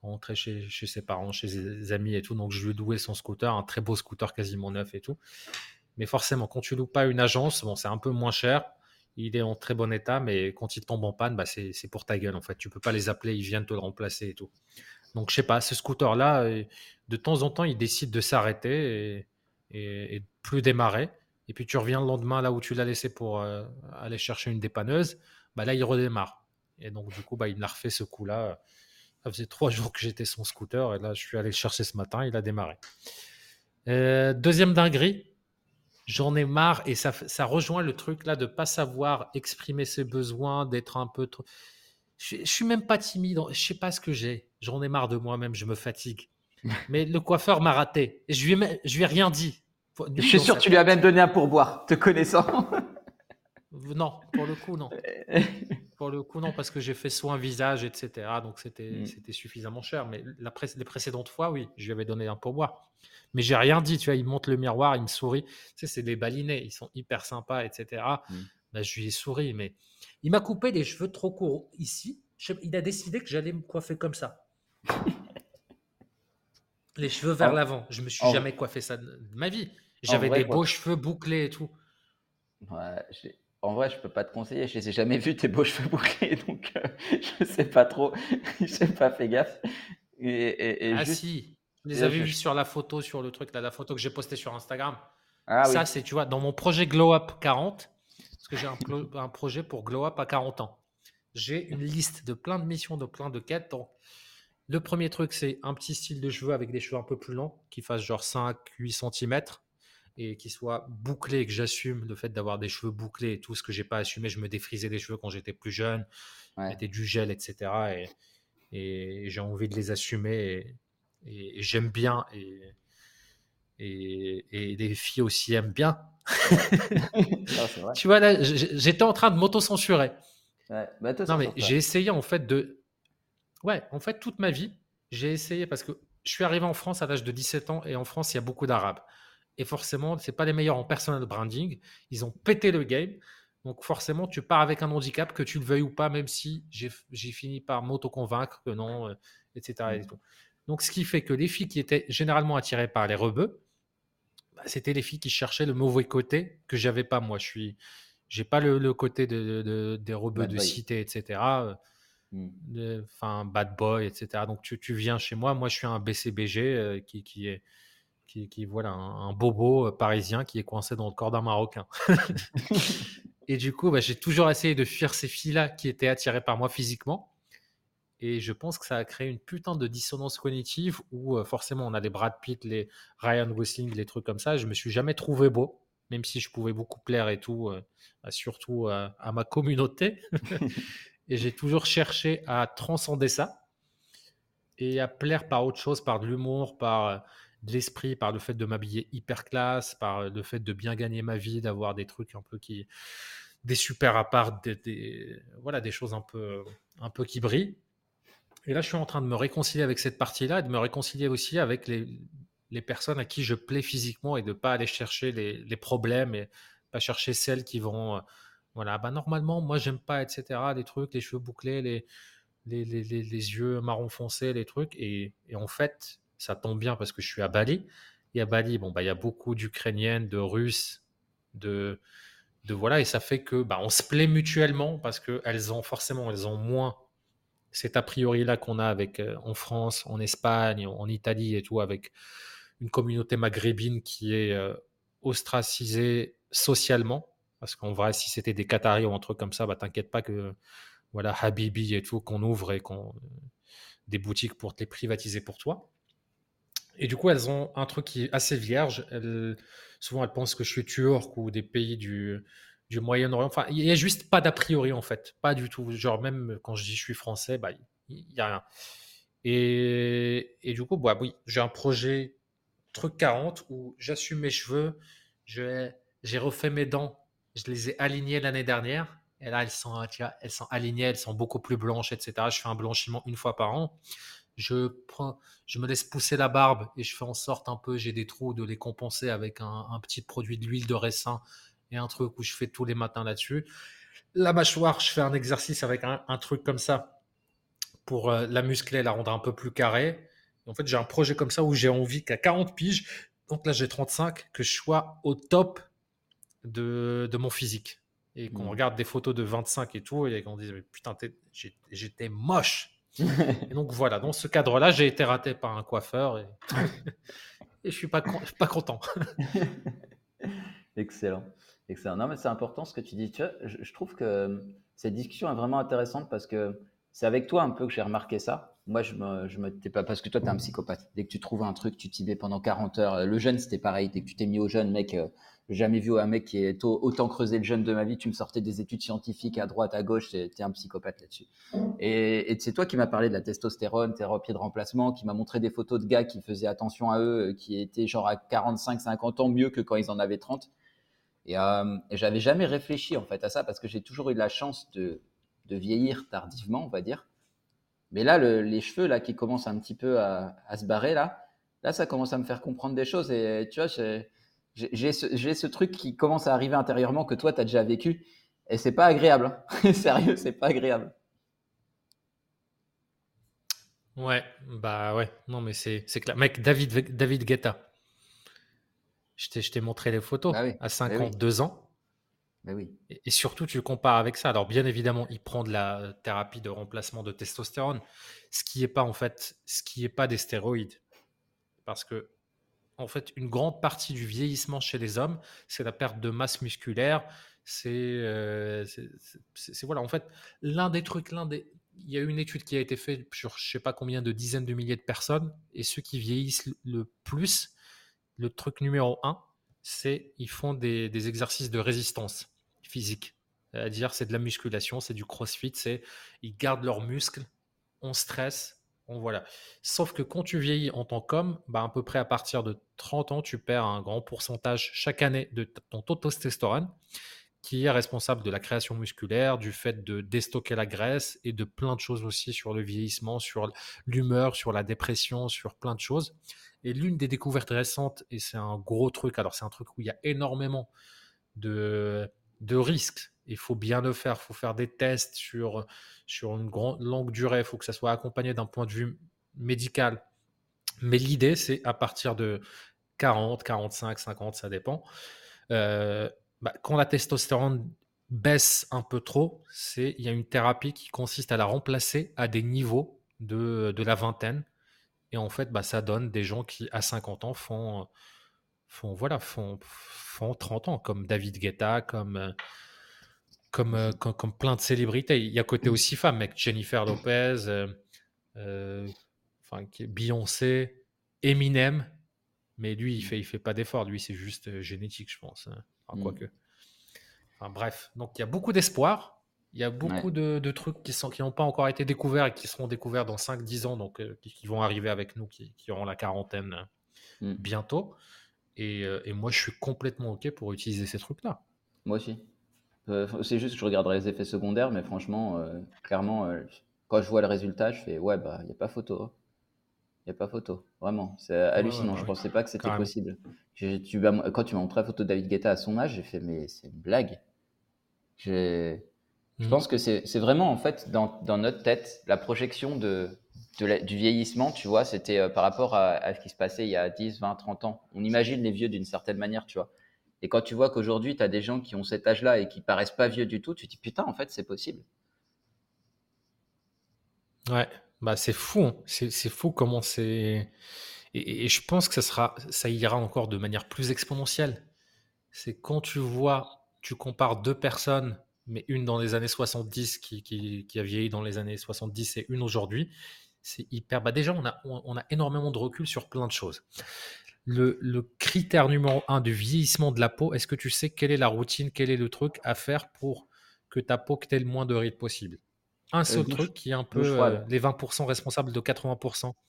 rentrer chez, chez, ses parents, chez ses amis et tout. Donc, je lui ai loué son scooter, un très beau scooter quasiment neuf et tout. Mais forcément, quand tu loues pas une agence, bon, c'est un peu moins cher. Il est en très bon état, mais quand il tombe en panne, bah, c'est pour ta gueule en fait. Tu peux pas les appeler, ils viennent te le remplacer et tout. Donc, je sais pas, ce scooter-là, euh, de temps en temps, il décide de s'arrêter et, et, plus démarrer et puis tu reviens le lendemain là où tu l'as laissé pour euh, aller chercher une dépanneuse, bah là il redémarre. Et donc du coup, bah, il me l'a refait ce coup-là. Ça faisait trois jours que j'étais son scooter et là je suis allé le chercher ce matin, il a démarré. Euh, deuxième dinguerie, j'en ai marre et ça, ça rejoint le truc là de pas savoir exprimer ses besoins, d'être un peu trop. Je, je, suis même pas timide, je sais pas ce que j'ai. J'en ai marre de moi-même, je me fatigue. Mais le coiffeur m'a raté. Je lui ai, je lui ai rien dit. Je suis sûr que tu lui as même donné un pourboire, te connaissant. Non, pour le coup, non. pour le coup, non, parce que j'ai fait soin visage, etc. Donc, c'était mm. c'était suffisamment cher. Mais la les précédentes fois, oui, je lui avais donné un pourboire. Mais j'ai rien dit, tu vois. Il monte le miroir, il me sourit. Tu sais, c'est des balinés, ils sont hyper sympas, etc. Mm. Bah, je lui ai souri, mais il m'a coupé les cheveux trop courts ici. Il a décidé que j'allais me coiffer comme ça. les cheveux vers l'avant. Je me suis jamais coiffé ça de ma vie. J'avais des beaux cheveux bouclés et tout. Ouais, en vrai, je peux pas te conseiller. Je les ai jamais vus tes beaux cheveux bouclés, donc euh, je sais pas trop. je n'ai pas fait gaffe. Et, ah si, je les avais vus sur la photo, sur le truc là, la photo que j'ai postée sur Instagram. Ah, ça, c'est tu vois, dans mon projet Glow Up 40, parce que j'ai un, un, projet pour Glow Up à 40 ans. J'ai une liste de plein de missions, de plein de quêtes. le premier truc, c'est un petit style de cheveux avec des cheveux un peu plus longs, qui fassent genre 5-8 cm et qui soit bouclé, que j'assume le fait d'avoir des cheveux bouclés et tout ce que j'ai pas assumé. Je me défrisais les cheveux quand j'étais plus jeune, ouais. mettais du gel, etc. Et, et j'ai envie de les assumer et, j'aime bien et, et, les filles aussi aiment bien. tu vois, là, j'étais en train de m'auto-censurer. Ouais. Bah, non, mais j'ai essayé en fait de. Ouais, en fait, toute ma vie, j'ai essayé parce que je suis arrivé en France à l'âge de 17 ans et en France, il y a beaucoup d'Arabes. Et forcément, c'est pas les meilleurs en personal branding. Ils ont pété le game. Donc forcément, tu pars avec un handicap, que tu le veuilles ou pas, même si j'ai fini par m'auto-convaincre que non, etc., euh, mmh. Donc ce qui fait que les filles qui étaient généralement attirées par les rebeux, bah, c'était les filles qui cherchaient le mauvais côté que j'avais pas moi. Je suis, j'ai pas le, côté de, des rebeux de cité, etc. Euh, mmh. Enfin, bad boy, etc. Donc tu, tu, viens chez moi, moi je suis un BCBG euh, qui, qui est qui, voilà, un, bobo euh, parisien qui est coincé dans le corps d'un Marocain. et du coup, bah, j'ai toujours essayé de fuir ces filles-là qui étaient attirées par moi physiquement. Et je pense que ça a créé une putain de dissonance cognitive où euh, forcément on a les Brad Pitt, les Ryan Gosling, les trucs comme ça. Je me suis jamais trouvé beau, même si je pouvais beaucoup plaire et tout, euh, bah, surtout à ma communauté. et j'ai toujours cherché à transcender ça et à plaire par autre chose, par de l'humour, par de l'esprit, par le fait de m'habiller hyper classe, par le fait de bien gagner ma vie, d'avoir des trucs un peu qui. des super apparts, des, des, voilà, des choses un peu, un peu qui brillent. Et là, je suis en train de me réconcilier avec cette partie-là et de me réconcilier aussi avec les, les personnes à qui je plais physiquement et de pas aller chercher les, problèmes et pas chercher celles qui vont, euh, voilà, bah normalement, moi j'aime pas, etc. Les trucs, les cheveux bouclés, les, les, les, les yeux marron foncé, les trucs. Et, en fait, ça tombe bien parce que je suis à Bali. Et à Bali, bon, bah, il y a beaucoup d'Ukrainiennes, de Russes, de, voilà, et ça fait que bah, on se plaît mutuellement parce qu'elles ont forcément, elles ont moins cet a priori là qu'on a avec euh, en France, en Espagne, en, Italie et tout, avec une communauté maghrébine qui est euh, ostracisée socialement. Parce qu'en vrai, si c'était des Qataris ou un truc comme ça, bah t'inquiète pas que voilà Habibi et tout qu'on ouvre et qu'on des boutiques pour te les privatiser pour toi. Et du coup, elles ont un truc qui est assez vierge. souvent, elles pensent que je suis turc ou des pays du, Moyen-Orient. Enfin, il n'y a juste pas d'a priori, en fait. Pas du tout. Genre, même quand je dis je suis français, bah, il n'y a rien. Et, du coup, bah, oui, j'ai un projet truc 40 où j'assume mes cheveux. J'ai refait mes dents. Je les ai alignés l'année dernière. Et là, elles sont, elles sont alignées, elles sont beaucoup plus blanches, etc. Je fais un blanchiment une fois par an. Je, prends, je me laisse pousser la barbe et je fais en sorte un peu, j'ai des trous, de les compenser avec un, un petit produit d'huile de raisin et un truc où je fais tous les matins là-dessus. La mâchoire, je fais un exercice avec un, truc comme ça pour euh, la muscler, la rendre un peu plus carrée. En fait, j'ai un projet comme ça où j'ai envie qu'à 40 piges, donc là j'ai 35, que je sois au top de, de mon physique. Et qu'on mmh. regarde des photos de 25 et tout, et qu'on dise, mais putain, j'étais moche. Et donc voilà, dans ce cadre-là, j'ai été raté par un coiffeur et, je suis pas, pas content. Excellent. Excellent. Non, mais c'est important ce que tu dis. Je, trouve que cette discussion est vraiment intéressante parce que c'est avec toi un peu que j'ai remarqué ça. Moi, je me, je me pas parce que toi, tu es un psychopathe. Dès que tu trouves un truc, tu t'y mets pendant 40 heures. Le jeûne, c'était pareil. Dès que tu t'es mis au jeûne, mec, euh, jamais vu un mec qui ait autant creusé le jeûne de ma vie. Tu me sortais des études scientifiques à droite, à gauche. Tu es un psychopathe là-dessus. Et, c'est toi qui m'as parlé de la testostérone, thérapie de remplacement, qui m'a montré des photos de gars qui faisaient attention à eux, euh, qui étaient genre à 45, 50 ans mieux que quand ils en avaient 30. Euh, et, j'avais jamais réfléchi en fait à ça parce que j'ai toujours eu la chance de, vieillir tardivement, on va dire. Mais là, les cheveux là qui commencent un petit peu à, se barrer là, là ça commence à me faire comprendre des choses. Et tu vois, j'ai ce, ce, truc qui commence à arriver intérieurement que toi tu as déjà vécu. Et c'est pas agréable. Hein. Sérieux, c'est pas agréable. Ouais, bah ouais, non mais c'est clair. Mec, David, David Guetta, je t'ai montré les photos bah à 52 bah ans. Bah oui. Et, surtout, tu compares avec ça. Alors, bien évidemment, il prend de la thérapie de remplacement de testostérone, ce qui n'est pas en fait, ce qui est pas des stéroïdes, parce que en fait, une grande partie du vieillissement chez les hommes, c'est la perte de masse musculaire. C'est, euh, voilà, en fait, l'un des trucs, l'un des, il y a eu une étude qui a été faite sur je sais pas combien de dizaines de milliers de personnes, et ceux qui vieillissent le plus, le truc numéro un, c'est ils font des, exercices de résistance physique. C'est-à-dire, c'est de la musculation, c'est du crossfit, c'est ils gardent leurs muscles, on stresse, on voilà. Sauf que quand tu vieillis en tant qu'homme, bah, à peu près à partir de 30 ans, tu perds un grand pourcentage chaque année de ton taux testostérone qui est responsable de la création musculaire, du fait de déstocker la graisse et de plein de choses aussi sur le vieillissement, sur l'humeur, sur la dépression, sur plein de choses. Et l'une des découvertes récentes, et c'est un gros truc, alors c'est un truc où il y a énormément de, de risques, il faut bien le faire, il faut faire des tests sur, sur une grande longue durée, il faut que ça soit accompagné d'un point de vue médical. Mais l'idée, c'est à partir de 40, 45, 50, ça dépend. Euh, bah, quand la testostérone baisse un peu trop, c'est il y a une thérapie qui consiste à la remplacer à des niveaux de, de la vingtaine. Et en fait, bah, ça donne des gens qui, à 50 ans, font, font, voilà, font, font 30 ans, comme David Guetta, comme, comme, comme, plein de célébrités. Il y a côté aussi femme, mec, Jennifer Lopez, euh, euh, enfin, Beyoncé, Eminem. Mais lui, il fait, il fait pas d'effort. Lui, c'est juste euh, génétique, je pense. Hein. Enfin, quoi que. Enfin, bref, donc il y a beaucoup d'espoir. Il y a beaucoup de, trucs qui n'ont qui pas encore été découverts et qui seront découverts dans 5-10 ans, donc euh, qui, vont arriver avec nous, qui, auront la quarantaine euh, mm. bientôt. Euh, et, moi, je suis complètement OK pour utiliser ces trucs-là. Moi aussi. c'est juste que je regarderai les effets secondaires, mais franchement, clairement, quand je vois le résultat, je fais ouais, bah, il n'y a pas photo. Il n'y a pas photo. Vraiment. C'est hallucinant. je ne pensais pas que c'était possible. Tu quand tu m'as montré la photo de David Guetta à son âge, j'ai fait, mais c'est une blague. Je mmh. pense que c'est vraiment, en fait, dans, dans, notre tête, la projection de, du vieillissement, tu vois, c'était euh, par rapport à, ce qui se passait il y a 10, 20, 30 ans. On imagine les vieux d'une certaine manière, tu vois. Et quand tu vois qu'aujourd'hui, tu as des gens qui ont cet âge-là et qui paraissent pas vieux du tout, tu te dis putain, en fait, c'est possible. Ouais, bah c'est fou. Hein. C'est, fou comment c'est. Et, je pense que ça, sera, ça ira encore de manière plus exponentielle. C'est quand tu vois, tu compares deux personnes, mais une dans les années 70 qui, qui, qui a vieilli dans les années 70 et une aujourd'hui, c'est hyper. Bah déjà, on a, on a énormément de recul sur plein de choses le, critère numéro un du vieillissement de la peau, est-ce que tu sais quelle est la routine, quel est le truc à faire pour que ta peau ait le moins de rides possible? Un seul truc qui est un peu euh, les 20% responsables de 80%.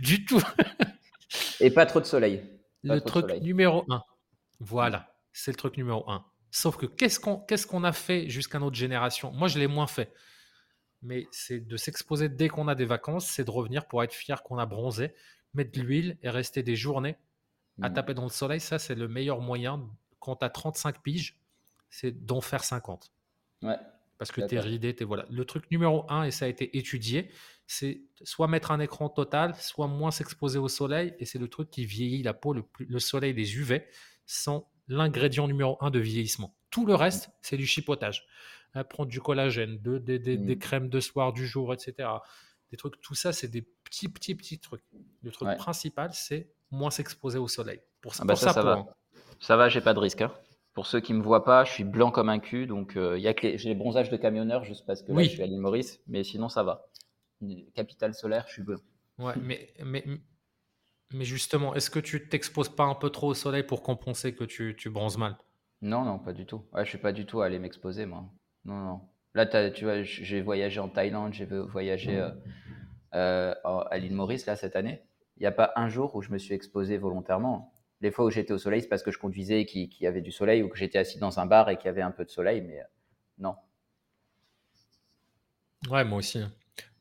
Du, tout. Et pas trop de soleil. le truc numéro un. Voilà, c'est le truc numéro un. Sauf que qu'est-ce qu'on qu'est-ce qu'on a fait jusqu'à notre génération? Moi, je l'ai moins fait. Mais c'est de s'exposer dès qu'on a des vacances, c'est de revenir pour être fier qu'on a bronzé, mettre de l'huile et rester des journées à mmh. taper dans le soleil, ça, c'est le meilleur moyen quand tu as 35 piges, c'est d'en faire 50. Ouais. Parce que tu es ridé, es, voilà. Le truc numéro un, et ça a été étudié, c'est soit mettre un écran total, soit moins s'exposer au soleil, et c'est le truc qui vieillit la peau, le, le soleil, les UV, sont l'ingrédient numéro un de vieillissement. Tout le reste, c'est du chipotage. prendre du collagène, de, des, des, mmh. crèmes de soir, du jour, etc trucs. Tout ça, c'est des petits, petits, petits trucs. Le truc principal, c'est moins s'exposer au soleil. Pour, ah bah ça, ça, va. Ça va, j'ai pas de risque. Hein. Pour ceux qui me voient pas, je suis blanc comme un cul, donc euh, il y a que j'ai les bronzages de camionneur juste parce que là, je suis à l'île Maurice, mais sinon ça va. Capitale solaire, je suis blanc. Ouais, mais, mais, mais justement, est-ce que tu t'exposes pas un peu trop au soleil pour compenser que tu, tu bronzes mal? Non, non, pas du tout. Ouais, je suis pas du tout à aller m'exposer, moi. Non, non. Là, tu vois, j'ai voyagé en Thaïlande, j'ai voyagé euh, euh, à l'île Maurice là cette année. Il n'y a pas un jour où je me suis exposé volontairement. Les fois où j'étais au soleil, c'est parce que je conduisais et qu'il y avait du soleil ou que j'étais assis dans un bar et qu'il y avait un peu de soleil, mais euh, non. Ouais, moi aussi. Hein.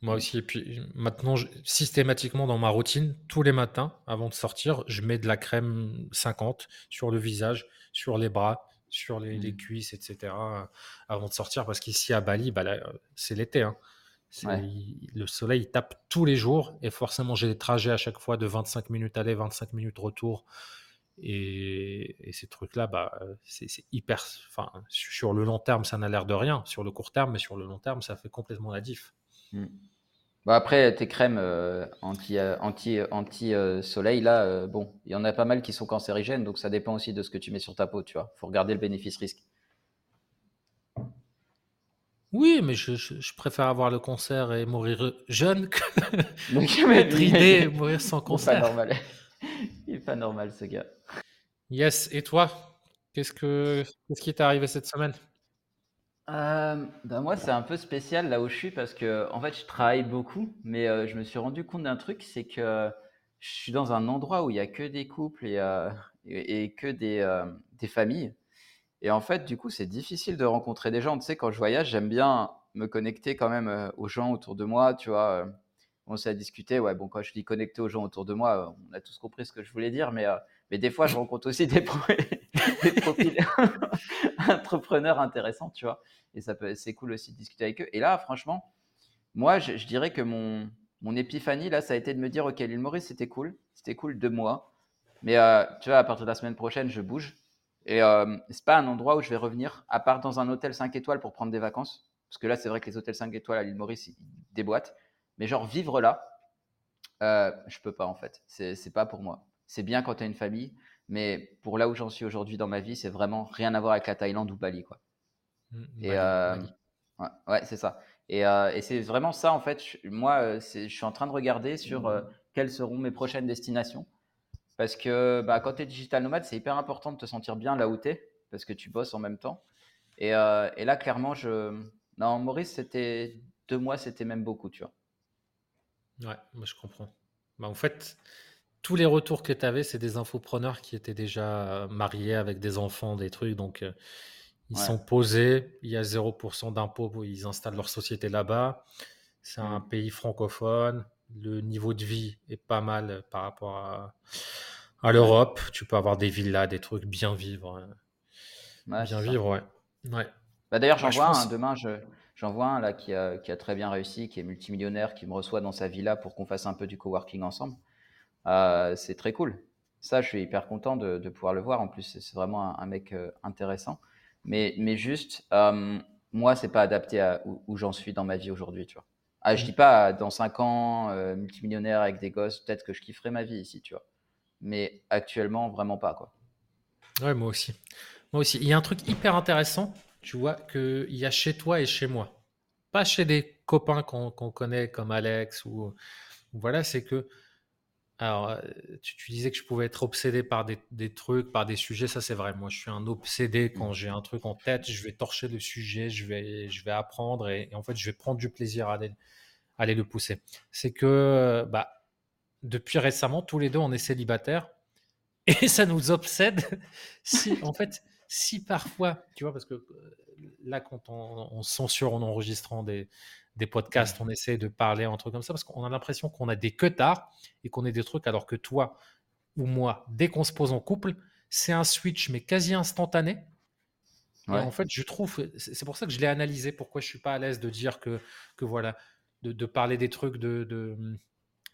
Moi aussi. Et puis maintenant, systématiquement dans ma routine, tous les matins, avant de sortir, je mets de la crème 50 sur le visage, sur les bras, sur les, mmh. cuisses, etc. avant de sortir. Parce qu'ici à Bali, bah c'est l'été. Hein. Le soleil tape tous les jours et forcément j'ai des trajets à chaque fois de 25 minutes aller, 25 minutes retour. Et, ces trucs-là, bah, c'est hyper. Enfin, sur le long terme, ça n'a l'air de rien. Sur le court terme, mais sur le long terme, ça fait complètement la diff. Mmh. Bah après, tes crèmes euh, anti, euh, anti, anti euh, soleil, là, bon, il y en a pas mal qui sont cancérigènes, donc ça dépend aussi de ce que tu mets sur ta peau, tu vois. faut regarder le bénéfice-risque. Oui, mais je, préfère avoir le cancer et mourir jeune que être ridé et mourir sans cancer. Il pas normal. Il est pas normal, ce gars. Yes, et toi Qu'est-ce que qu'est-ce qui t'est arrivé cette semaine? Bah, moi, c'est un peu spécial là où je suis parce que en fait, je travaille beaucoup, mais euh, je me suis rendu compte d'un truc, c'est que je suis dans un endroit où il y a que des couples et, euh, que des, des familles. Et en fait, du coup, c'est difficile de rencontrer des gens. Tu sais, quand je voyage, j'aime bien me connecter quand même aux gens autour de moi, tu vois. On s'est discuté, ouais, bon, quand je dis connecter aux gens autour de moi, on a tous compris ce que je voulais dire, mais, mais des fois, je rencontre aussi des, profils entrepreneurs intéressants, tu vois. Et c'est cool aussi de discuter avec eux. Et là, franchement, moi, je, dirais que mon, mon épiphanie, là, ça a été de me dire, OK, l'île Maurice, c'était cool. C'était cool deux mois. Mais euh, tu vois, à partir de la semaine prochaine, je bouge. Et euh, c'est pas un endroit où je vais revenir, à part dans un hôtel 5 étoiles pour prendre des vacances. Parce que là, c'est vrai que les hôtels 5 étoiles à l'île Maurice, ils déboîtent. Mais genre, vivre là, euh, je peux pas en fait. C'est pas pour moi. C'est bien quand tu as une famille, mais pour là où j'en suis aujourd'hui dans ma vie, c'est vraiment rien à voir avec la Thaïlande ou Bali. Quoi. Mmh, et euh, Ouais, c'est ça. Et, euh, et c'est vraiment ça, en fait. moi, euh, je suis en train de regarder sur euh, quelles seront mes prochaines destinations. Parce que bah, quand tu es digital nomade, c'est hyper important de te sentir bien là où tu es, parce que tu bosses en même temps. Et, et là, clairement, je. Non, Maurice, c'était deux mois, c'était même beaucoup, tu vois. Ouais, moi je comprends. Bah, en fait, tous les retours que tu avais, c'est des infopreneurs qui étaient déjà mariés avec des enfants, des trucs. Donc, ils sont posés, il y a 0% d'impôts, ils installent leur société là-bas. C'est un mmh. pays francophone. le niveau de vie est pas mal par rapport à, à l'Europe. Tu peux avoir des villas, des trucs bien vivre. Ouais, bien vivre, ouais. Ouais. Bah, D'ailleurs, j'en je vois un, pense. demain, je, j'en vois un là qui a, qui a très bien réussi, qui est multimillionnaire, qui me reçoit dans sa villa pour qu'on fasse un peu du coworking ensemble. Euh, c'est très cool. Ça, je suis hyper content de, de pouvoir le voir. En plus, c'est vraiment un, un mec euh, intéressant. Mais, mais juste, euh, moi, c'est pas adapté à où, où j'en suis dans ma vie aujourd'hui, tu vois. Ah, je Mm. dis pas dans 5 ans, euh, multimillionnaire avec des gosses, peut-être que je kifferai ma vie ici, tu vois. Mais actuellement, vraiment pas, quoi. Ouais, moi aussi. Moi aussi. Il y a un truc hyper intéressant, tu vois, qu'il y a chez toi et chez moi. Pas chez des copains qu'on qu'on connaît comme Alex ou voilà, c'est que alors euh, tu, tu disais que je pouvais être obsédé par des, des trucs, par des sujets, ça c'est vrai. Moi, je suis un obsédé Mm. quand j'ai un truc en tête, je vais torcher le sujet, je vais, je vais apprendre et, et en fait, je vais prendre du plaisir à aller, à aller le pousser. C'est que bah, depuis récemment, tous les deux, on est célibataires et ça nous obsède si, en fait, si parfois, tu vois, parce que euh, là, quand on, on censure en enregistrant des, des podcasts, on essaie de parler un truc comme ça, parce qu'on a l'impression qu'on a des queutards et qu'on est des trucs, alors que toi ou moi, dès qu'on se pose en couple, c'est un switch, mais quasi instantané. Ouais. en fait, je trouve, c'est c'est pour ça que je l'ai analysé, pourquoi je suis pas à l'aise de dire que, que voilà, de, de parler des trucs de, de,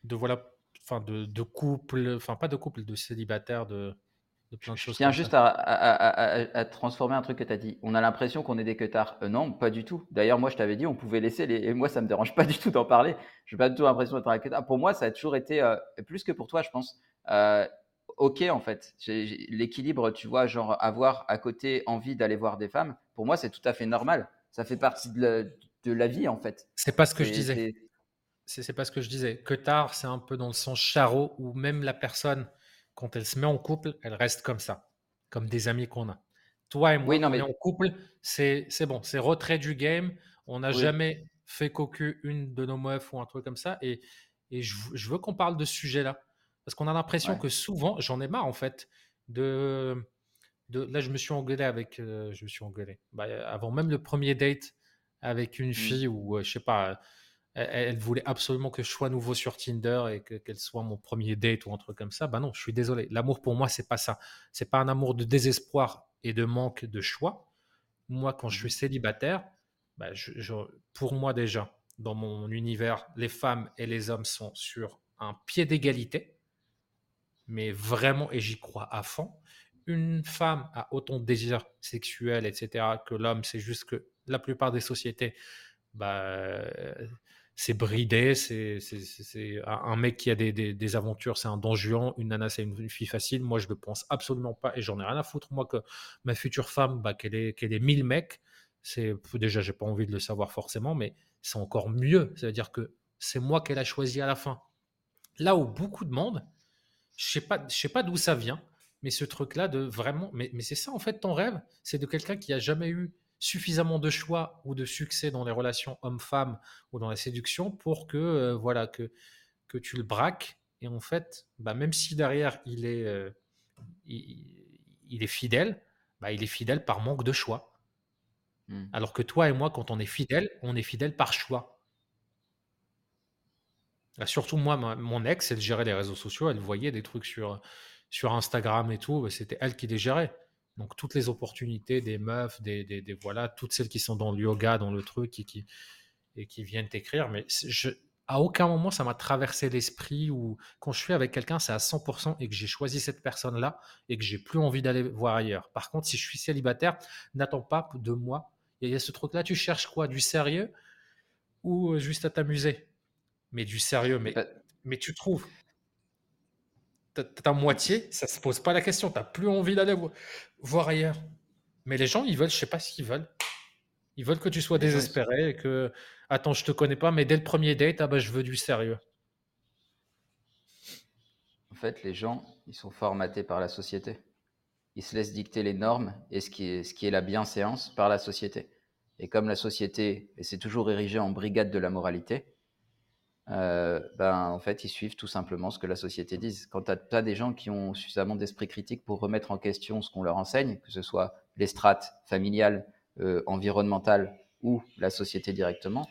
de voilà, enfin, de, de couple, enfin, pas de couple, de célibataire, de, de plein de Je choses tiens juste à, à- à- à- à transformer un truc que tu as dit. On a l'impression qu'on est des queutards. Euh, non, pas du tout. D'ailleurs, moi, je t'avais dit, on pouvait laisser les. Et moi, ça me dérange pas du tout d'en parler. Je n'ai pas du tout l'impression d'être un queutard. Pour moi, ça a toujours été, euh, plus que pour toi, je pense. euh, ok, en fait. L'équilibre, tu vois, genre avoir à côté envie d'aller voir des femmes, pour moi, c'est tout à fait normal. Ça fait partie de la, de la vie, en fait. C'est pas ce que je disais. c'est- pas ce que je disais. Que tard, c'est un peu dans le sens charreau où même la personne, quand elle se met en couple, elle reste comme ça, comme des amis qu'on a. Toi et moi, Oui, non, on est mais. en couple, c'est bon, c'est retrait du game. On n'a Oui. jamais fait cocu une de nos meufs ou un truc comme ça. Et, et je, je veux qu'on parle de ce sujet-là. Parce qu'on a l'impression Ouais. que souvent, j'en ai marre en fait, de, de. Là, je me suis engueulé avec. euh, je me suis engueulé. Bah, avant même le premier date avec une Mm. fille ou euh, je sais pas elle, elle voulait absolument que je sois nouveau sur Tinder et que- qu'elle soit mon premier date ou un truc comme ça. Bah non, je suis désolé. L'amour pour moi, c'est pas ça. C'est pas un amour de désespoir et de manque de choix. Moi, quand je suis Mhm. célibataire, bah, je- je- pour moi déjà, dans mon univers, les femmes et les hommes sont sur un pied d'égalité, mais vraiment, et j'y crois à fond. Une femme a autant de désir sexuel, etc., que l'homme. C'est juste que la plupart des sociétés, bah, c'est bridé. C'est un mec qui a des, aventures, c'est un don juan. Une nana, c'est une, fille facile. Moi, je ne le pense absolument pas et j'en ai rien à foutre. Moi, que ma future femme, bah, qu'elle ait, qu'elle ait 1000 mecs, c'est déjà, j'ai pas envie de le savoir forcément, mais c'est encore mieux. Ça veut dire que c'est moi qu'elle a choisi à la fin. Là où beaucoup de monde, je sais pas, sais pas d'où ça vient, mais ce truc-là de vraiment, mais, mais c'est ça en fait ton rêve, c'est de quelqu'un qui a jamais eu suffisamment de choix ou de succès dans les relations homme-femme ou dans la séduction pour que euh, voilà que que tu le braques et en fait, bah, même si derrière il est euh, il, il est fidèle, bah, il est fidèle par manque de choix. Mm. Alors que toi et moi, quand on est fidèle, on est fidèle par choix. Surtout moi, ma- mon ex, elle gérait les réseaux sociaux, elle voyait des trucs sur, sur Instagram et tout, bah, c'était elle qui les gérait. Donc toutes les opportunités des meufs, des, des- des- voilà, toutes celles qui sont dans le yoga, dans le truc et qui, et qui viennent t'écrire, mais je, à aucun moment ça m'a traversé l'esprit ou quand je suis avec quelqu'un, c'est à 100% et que j'ai choisi cette personne-là et que j'ai plus envie d'aller voir ailleurs. Par contre, si je suis célibataire, n'attends pas de moi. Il y a- il y a ce truc-là, tu cherches quoi? Du sérieux ou euh, juste à t'amuser? Mais du sérieux, mais, Bah, mais tu trouves, ta, moitié, ça se pose pas la question, t'as plus envie d'aller vo- voir ailleurs. Mais les gens, ils veulent, je sais pas ce qu'ils veulent. Ils veulent que tu sois désespéré et que, attends, je te connais pas, mais dès le premier date, ah bah, je veux du sérieux. En fait, les gens, ils sont formatés par la société. Ils se laissent dicter les normes et ce qui est, ce qui est la bienséance par la société. Et comme la société, et c'est toujours érigé en brigade de la moralité, euh, ben, en fait, ils suivent tout simplement ce que la société dit. Quand tu as, des gens qui ont suffisamment d'esprit critique pour remettre en question ce qu'on leur enseigne, que ce soit les strates familiales, euh, environnementales ou la société directement,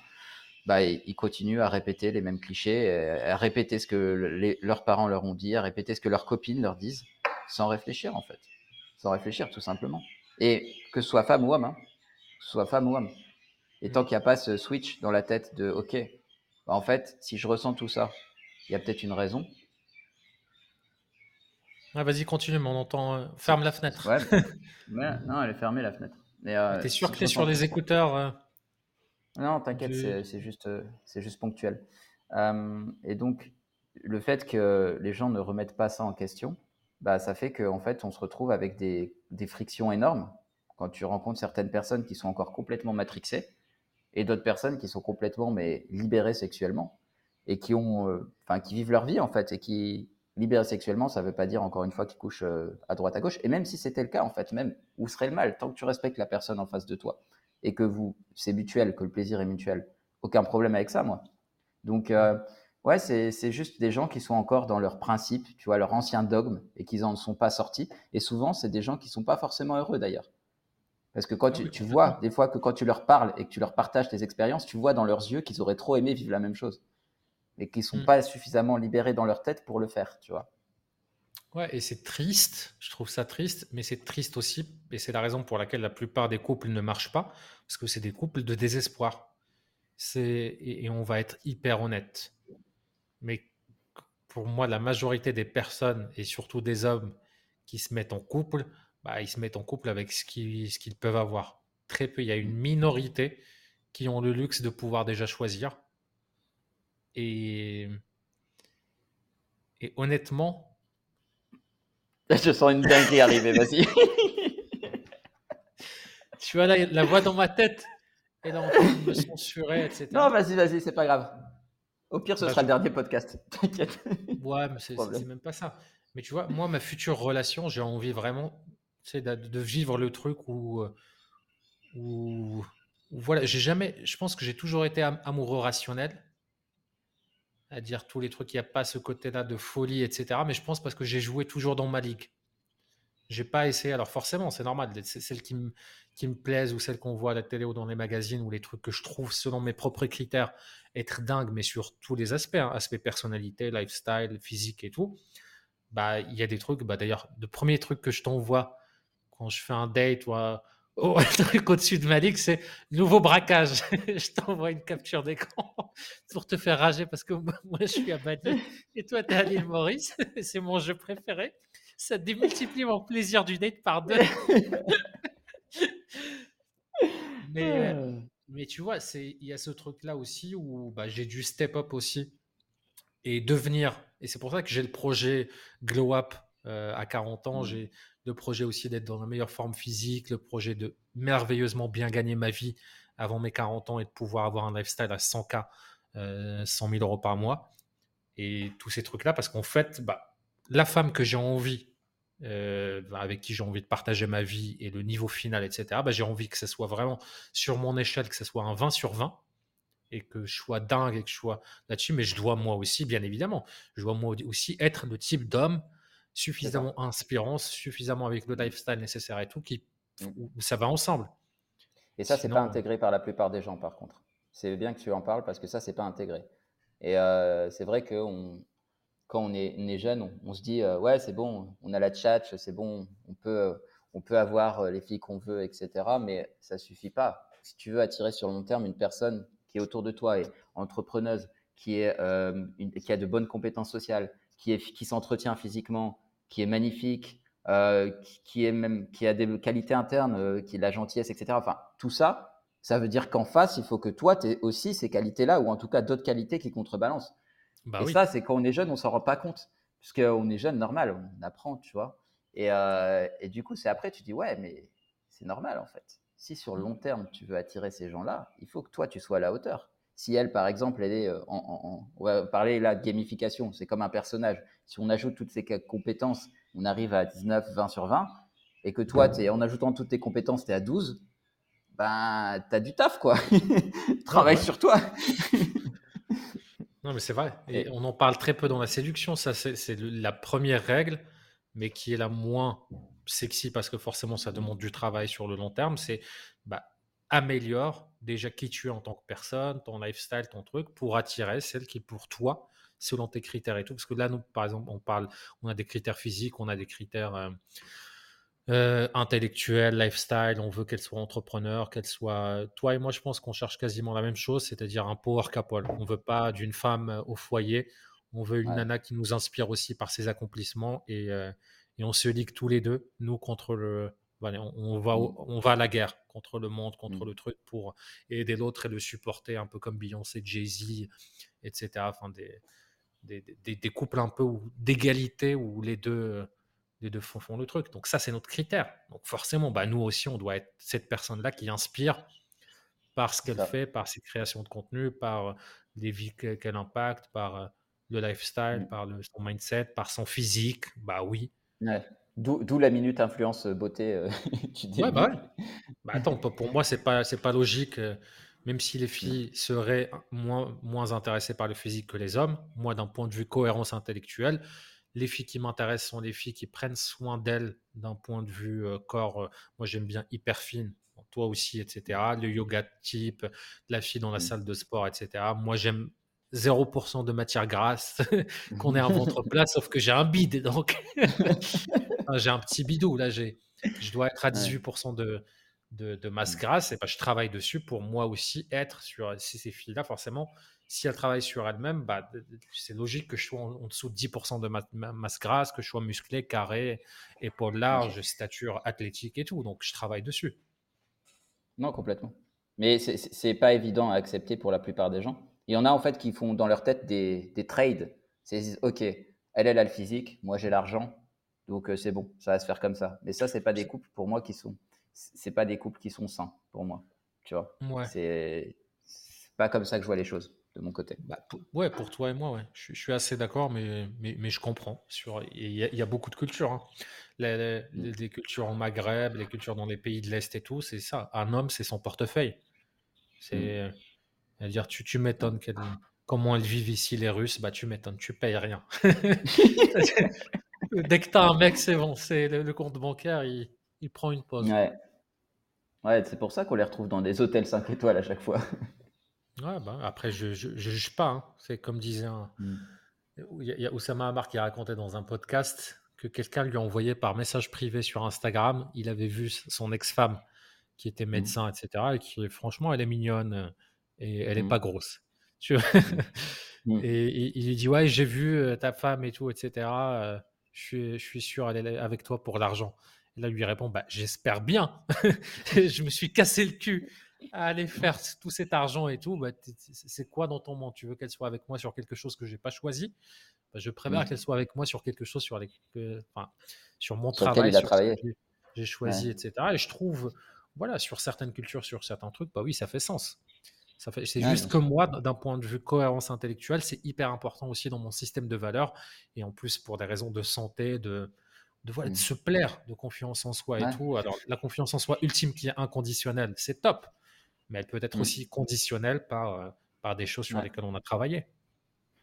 bah, ils continuent à répéter les mêmes clichés, à répéter ce que leurs parents leur ont dit, à répéter ce que leurs copines leur disent, sans réfléchir en fait. Sans réfléchir tout simplement. Et que ce soit femme ou homme, hein, que ce soit femme ou homme. Et tant qu'il n'y a pas ce switch dans la tête de OK, bah, en fait, si je ressens tout ça, il y a peut-être une raison. Ah, vas-y, continue, mais on entend. Euh, ferme la fenêtre. Ouais. non, elle est fermée la fenêtre. Euh, T'es sûr que t'es sur les écouteurs euh, Non, t'inquiète, c'est juste, c'est juste ponctuel. et donc, le fait que les gens ne remettent pas ça en question, bah, ça fait qu'en fait, on se retrouve avec des, des frictions énormes quand tu rencontres certaines personnes qui sont encore complètement matrixées et d'autres personnes qui sont complètement mais libérées sexuellement et qui ont, euh, qui vivent leur vie en fait et qui libérées sexuellement, ça veut pas dire encore une fois qu'ils couchent euh, à droite à gauche. Et même si c'était le cas en fait, même où serait le mal, tant que tu respectes la personne en face de toi et que vous, c'est mutuel, que le plaisir est mutuel, aucun problème avec ça, moi. Donc euh, ouais, c'est juste des gens qui sont encore dans leurs principes, tu vois, leur ancien dogme et qui n'en sont pas sortis. Et souvent, c'est des gens qui sont pas forcément heureux d'ailleurs. Parce que quand ah tu, vois, des fois que quand tu leur parles et que tu leur partages tes expériences, tu vois dans leurs yeux qu'ils auraient trop aimé vivre la même chose. Et qu'ils ne sont mm. pas suffisamment libérés dans leur tête pour le faire, tu vois. Ouais, et c'est triste, je trouve ça triste, mais c'est triste aussi, et c'est la raison pour laquelle la plupart des couples ne marchent pas, parce que c'est des couples de désespoir. Et, et on va être hyper honnête. Mais pour moi, la majorité des personnes, et surtout des hommes qui se mettent en couple, bah, ils se mettent en couple avec ce qu'ils, peuvent avoir. Très peu. Il y a une minorité qui ont le luxe de pouvoir déjà choisir. Et, et honnêtement. Je sens une dinguerie arriver, vas-y. tu vois la, la voix dans ma tête. Et là, on me censurer, etc. Non, vas-y, vas-y, c'est pas grave. Au pire, ce bah, sera le dernier podcast. T'inquiète. Ouais, mais c'est même pas ça. Mais tu vois, moi, ma future relation, j'ai envie vraiment de, de, vivre le truc où, euh, où, voilà, j'ai jamais, je pense que j'ai toujours été amoureux rationnel, à dire tous les trucs, il n'y a pas ce côté-là de folie, etc. Mais je pense parce que j'ai joué toujours dans ma ligue. J'ai pas essayé, alors forcément, c'est normal, c'est celles qui me, qui me plaisent ou celles qu'on voit à la télé ou dans les magazines ou les trucs que je trouve selon mes propres critères être dingue, mais sur tous les aspects, hein, aspect personnalité, lifestyle, physique et tout. Bah, il y a des trucs, bah, d'ailleurs, le premier truc que je t'envoie quand je fais un date ou un, truc au-dessus de ma ligue, c'est nouveau braquage. je t'envoie une capture d'écran pour te faire rager parce que moi, je suis à Bali et toi, tu es à l'île Maurice. c'est mon jeu préféré. Ça démultiplie mon plaisir du date par deux. mais, euh, mais tu vois, il y a ce truc-là aussi où bah, j'ai dû step up aussi et devenir. Et c'est pour ça que j'ai le projet Glow Up euh, à 40 ans. Mmh. Le projet aussi d'être dans la meilleure forme physique, le projet de merveilleusement bien gagner ma vie avant mes 40 ans et de pouvoir avoir un lifestyle à 100K, 100 000 euros par mois. Et tous ces trucs-là, parce qu'en fait, bah, la femme que j'ai envie, euh, avec qui j'ai envie de partager ma vie et le niveau final, etc., bah, j'ai envie que ce soit vraiment sur mon échelle, que ce soit un 20 sur 20 et que je sois dingue et que je sois là-dessus, mais je dois moi aussi, bien évidemment, je dois moi aussi être le type d'homme suffisamment inspirant, suffisamment avec le lifestyle nécessaire et tout, qui, mmh. où ça va ensemble. Et ça, c'est pas intégré par la plupart des gens, par contre. C'est bien que tu en parles parce que ça, c'est pas intégré. Et euh, c'est vrai que on, quand on est, on est jeune, on, se dit euh, ouais, c'est bon, on a la chat, c'est bon, on peut, on peut avoir euh, les filles qu'on veut, etc. Mais ça suffit pas. Si tu veux attirer sur le long terme une personne qui est autour de toi et entrepreneuse, qui, est, qui a de bonnes compétences sociales, qui, est, qui s'entretient physiquement, qui est magnifique, euh, qui, est même, qui a des qualités internes, euh, qui est la gentillesse, etc. Enfin, tout ça, ça veut dire qu'en face, il faut que toi, tu aies aussi ces qualités-là, ou en tout cas d'autres qualités qui contrebalancent. Bah et ça, c'est quand on est jeune, on s'en rend pas compte. Puisqu'on est jeune, normal, on apprend, tu vois. Et, euh, et du coup, c'est après, tu dis, ouais, mais c'est normal en fait. Si sur le long terme, tu veux attirer ces gens-là, il faut que toi, tu sois à la hauteur. Si elle, par exemple, elle est en, on va parler là de gamification, c'est comme un personnage si on ajoute toutes ces compétences, on arrive à 19, 20 sur 20, et que toi, es, en ajoutant toutes tes compétences, tu es à 12, ben, tu as du taf, quoi. Travaille sur toi. non, mais c'est vrai. Et on en parle très peu dans la séduction. Ça, c'est la première règle, mais qui est la moins sexy parce que forcément, ça demande du travail sur le long terme. C'est bah, améliore déjà qui tu es en tant que personne, ton lifestyle, ton truc, pour attirer celle qui, pour toi, selon tes critères et tout. Parce que là, nous, par exemple, on parle, on a des critères physiques, on a des critères euh, euh, intellectuels, lifestyle, on veut qu'elle soit entrepreneur, qu'elle soit. Toi et moi, je pense qu'on cherche quasiment la même chose, c'est-à-dire un power couple. On veut pas d'une femme au foyer, on veut une nana qui nous inspire aussi par ses accomplissements et, euh, et on se ligue tous les deux, nous contre le, on, va, mmh. on va à la guerre contre le monde, contre mmh. le truc pour aider l'autre et le supporter, un peu comme Beyoncé, Jay-Z, etc. Enfin, des, des, des, couples un peu d'égalité où les deux, les deux font, font, le truc. Donc, ça, c'est notre critère. Donc, forcément, bah, nous aussi, on doit être cette personne-là qui inspire par ce qu'elle fait, par ses créations de contenu, par les vies qu'elle impacte, par le lifestyle, mmh. par le, son mindset, par son physique. Bah oui. D'où la minute influence euh, beauté euh, Ouais, bah, ouais. bah attends, pour moi, c'est pas, pas logique. Euh, même si les filles seraient moins, moins intéressées par le physique que les hommes, moi, d'un point de vue cohérence intellectuelle, les filles qui m'intéressent sont les filles qui prennent soin d'elles d'un point de vue corps. moi, j'aime bien hyper fine, toi aussi, etc. Le yoga type, la fille dans la mmh. salle de sport, etc. Moi, j'aime 0% de matière grasse, qu'on ait un ventre plat, sauf que j'ai un bide. Donc, j'ai un petit bidou. Là, j'ai, je dois être à 18% de, de, masse mmh. grasse. Et ben, je travaille dessus pour moi aussi être sur ces filles-là. Forcément, si elles travaillent sur elles-mêmes, bah, c'est logique que je sois en, dessous de 10% de masse grasse, que je sois musclé, carré, épaules larges, stature athlétique et tout. Donc, je travaille dessus. Non, complètement. Mais c'est pas évident à accepter pour la plupart des gens. Il y en a en fait qui font dans leur tête des, des trades. Ils disent, OK, elle, elle a le physique, moi j'ai l'argent, donc euh, c'est bon, ça va se faire comme ça. Mais ça, c'est pas des couples pour moi qui sont, c'est pas des couples qui sont sains pour moi. Tu vois, ouais. c'est pas comme ça que je vois les choses de mon côté. Bah, ouais, pour toi et moi, ouais. Je, suis assez d'accord, mais, mais, mais, je comprends. Sur, il y, a beaucoup de cultures. Hein. Les, mm. cultures en Maghreb, les cultures dans les pays de l'Est et tout, c'est ça. Un homme, c'est son portefeuille. C'est. Mm. C'est-à-dire, tu, tu m'étonnes comment elles vivent ici, les Russes, bah tu m'étonnes, tu payes rien. Dès que tu as un mec, c'est bon, c'est le, compte bancaire, il, il, prend une pause. Ouais, ouais c'est pour ça qu'on les retrouve dans des hôtels 5 étoiles à chaque fois. Ouais, bah, après, je ne juge pas. Hein. C'est comme disait un. Mm. Il y a Oussama Amar qui racontait dans un podcast que quelqu'un lui a envoyé par message privé sur Instagram. Il avait vu son ex-femme qui était mm. médecin, etc. Et qui, franchement, elle est mignonne et elle n'est mmh. pas grosse. Tu vois? Et, il lui dit Ouais, j'ai vu ta femme et tout, etc. je, suis, je suis sûr, elle est avec toi pour l'argent. Et là, lui répond bah, J'espère bien. je me suis cassé le cul à aller faire tout cet argent et tout. Bah, c'est quoi dans ton monde? Tu veux qu'elle soit avec moi sur quelque chose que je n'ai pas choisi? Bah, Je préfère mmh. qu'elle soit avec moi sur quelque chose sur, les, enfin, sur mon travail, sur ce que j'ai choisi, etc. Et je trouve, voilà, sur certaines cultures, sur certains trucs, bah oui, ça fait sens c'est juste que moi, d'un point de vue cohérence intellectuelle, c'est hyper important aussi dans mon système de valeurs. Et en plus, pour des raisons de santé, de, de, voilà, de mmh. se plaire, de confiance en soi et tout. Alors, la confiance en soi ultime qui est inconditionnelle, c'est top. Mais elle peut être mmh. aussi conditionnelle par, euh, par des choses sur lesquelles on a travaillé.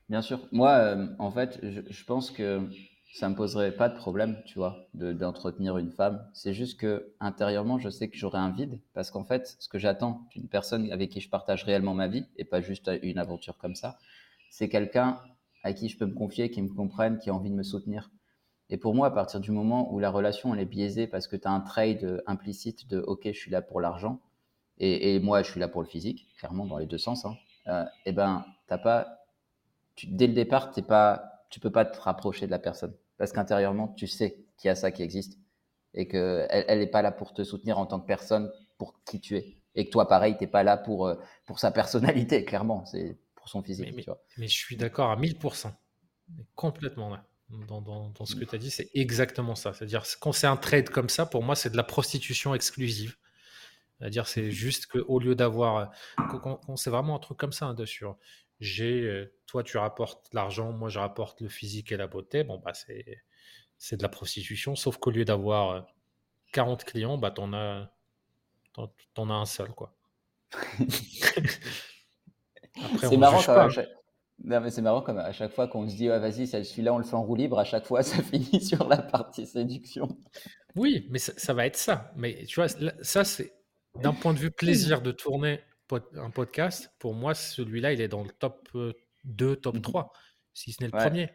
Bien sûr. Moi, euh, en fait, je pense que ça me poserait pas de problème, tu vois, d'entretenir une femme. C'est juste que intérieurement, je sais que j'aurai un vide parce qu'en fait, ce que j'attends d'une personne avec qui je partage réellement ma vie et pas juste une aventure comme ça, c'est quelqu'un à qui je peux me confier, qui me comprenne, qui a envie de me soutenir. Et pour moi, à partir du moment où la relation elle est biaisée parce que tu as un trade implicite de OK, je suis là pour l'argent et, moi, je suis là pour le physique, clairement dans les deux sens, hein, euh, et ben, t'as pas, tu, dès le départ, t'es pas, tu peux pas te rapprocher de la personne parce qu'intérieurement, tu sais qu'il y a ça qui existe et qu'elle elle n'est pas là pour te soutenir en tant que personne pour qui tu es. Et que toi, pareil, tu n'es pas là pour, euh, pour sa personnalité, clairement, c'est pour son physique. Mais, tu vois. mais je suis d'accord à 1000%, complètement là. Dans, dans, dans, ce que tu as dit, c'est exactement ça. C'est-à-dire, quand c'est un trade comme ça, pour moi, c'est de la prostitution exclusive. C'est-à-dire, c'est juste qu'au lieu d'avoir. Quand, c'est vraiment un truc comme ça, hein, dessus j'ai, euh, toi tu rapportes l'argent, moi je rapporte le physique et la beauté, bon bah c'est, c'est de la prostitution, sauf qu'au lieu d'avoir 40 euh, clients, bah t'en as, t'en, as un seul quoi. c'est marrant quand Non, mais c'est marrant comme à chaque fois qu'on se dit vas-y celui-là on le fait en roue libre, à chaque fois ça finit sur la partie séduction. Oui, mais ça, ça va être ça. Mais tu vois, ça c'est d'un point de vue plaisir de tourner un podcast, pour moi, celui-là, il est dans le top 2, euh, top 3, mhm. si ce n'est le premier.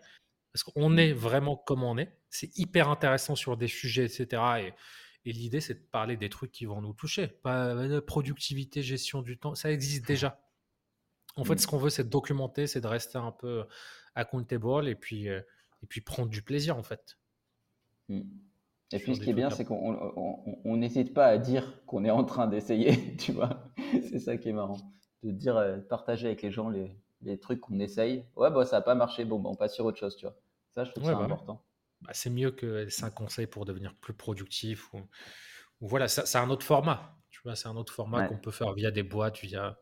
Parce qu'on est vraiment comme on est. C'est hyper intéressant sur des sujets, etc. Et, et l'idée, c'est de parler des trucs qui vont nous toucher. Pas euh, productivité, gestion du temps, ça existe déjà. En fait, ce qu'on veut, c'est documenter, c'est de rester un peu accountable et puis, euh, et puis prendre du plaisir, en fait. Mmh. Et puis, ce qui est bien, c'est qu'on n'hésite pas à dire qu'on est en train d'essayer, tu vois. c'est ça qui est marrant. De dire, euh, partager avec les gens les, les trucs qu'on essaye. Ouais, bah, ça n'a pas marché, bon, bah, on passe sur autre chose, tu vois. Ça, je trouve ça bah important. Bah, c'est mieux que c'est un conseil pour devenir plus productif. Ou, ou voilà, c'est un autre format. Tu vois, c'est un autre format qu'on peut faire via des boîtes, via,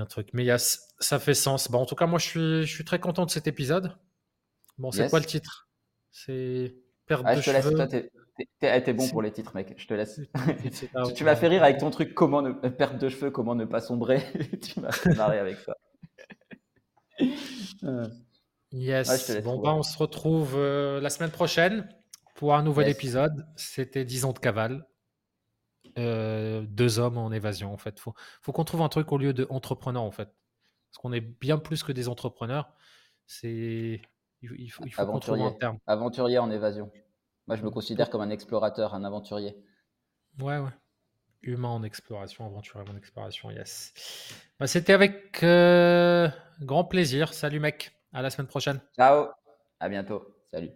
un truc. Mais y a, ça fait sens. Bon, en tout cas, moi, je suis, je suis très content de cet épisode. Bon, c'est quoi le titre? C'est Perte ah, de je te cheveux. Laisse, t'es, bon pour les titres, mec. Je te laisse. tu, m'as fait rire avec ton truc comment ne, euh, perte de cheveux, comment ne pas sombrer. tu m'as fait marrer avec ça. Yes. bon, bah, on se retrouve euh, la semaine prochaine pour un nouvel épisode. C'était 10 ans de cavale. Euh, deux hommes en évasion, en fait. Faut, faut qu'on trouve un truc au lieu de entrepreneur, en fait. Parce qu'on est bien plus que des entrepreneurs. C'est il, faut, il faut qu'on trouve un terme. Aventurier en évasion. Moi, je me considère comme un explorateur, un aventurier. Ouais, ouais. Humain en exploration, aventurier en exploration, yes. Bah, C'était avec euh, grand plaisir. Salut, mec. À la semaine prochaine. Ciao. À bientôt. Salut.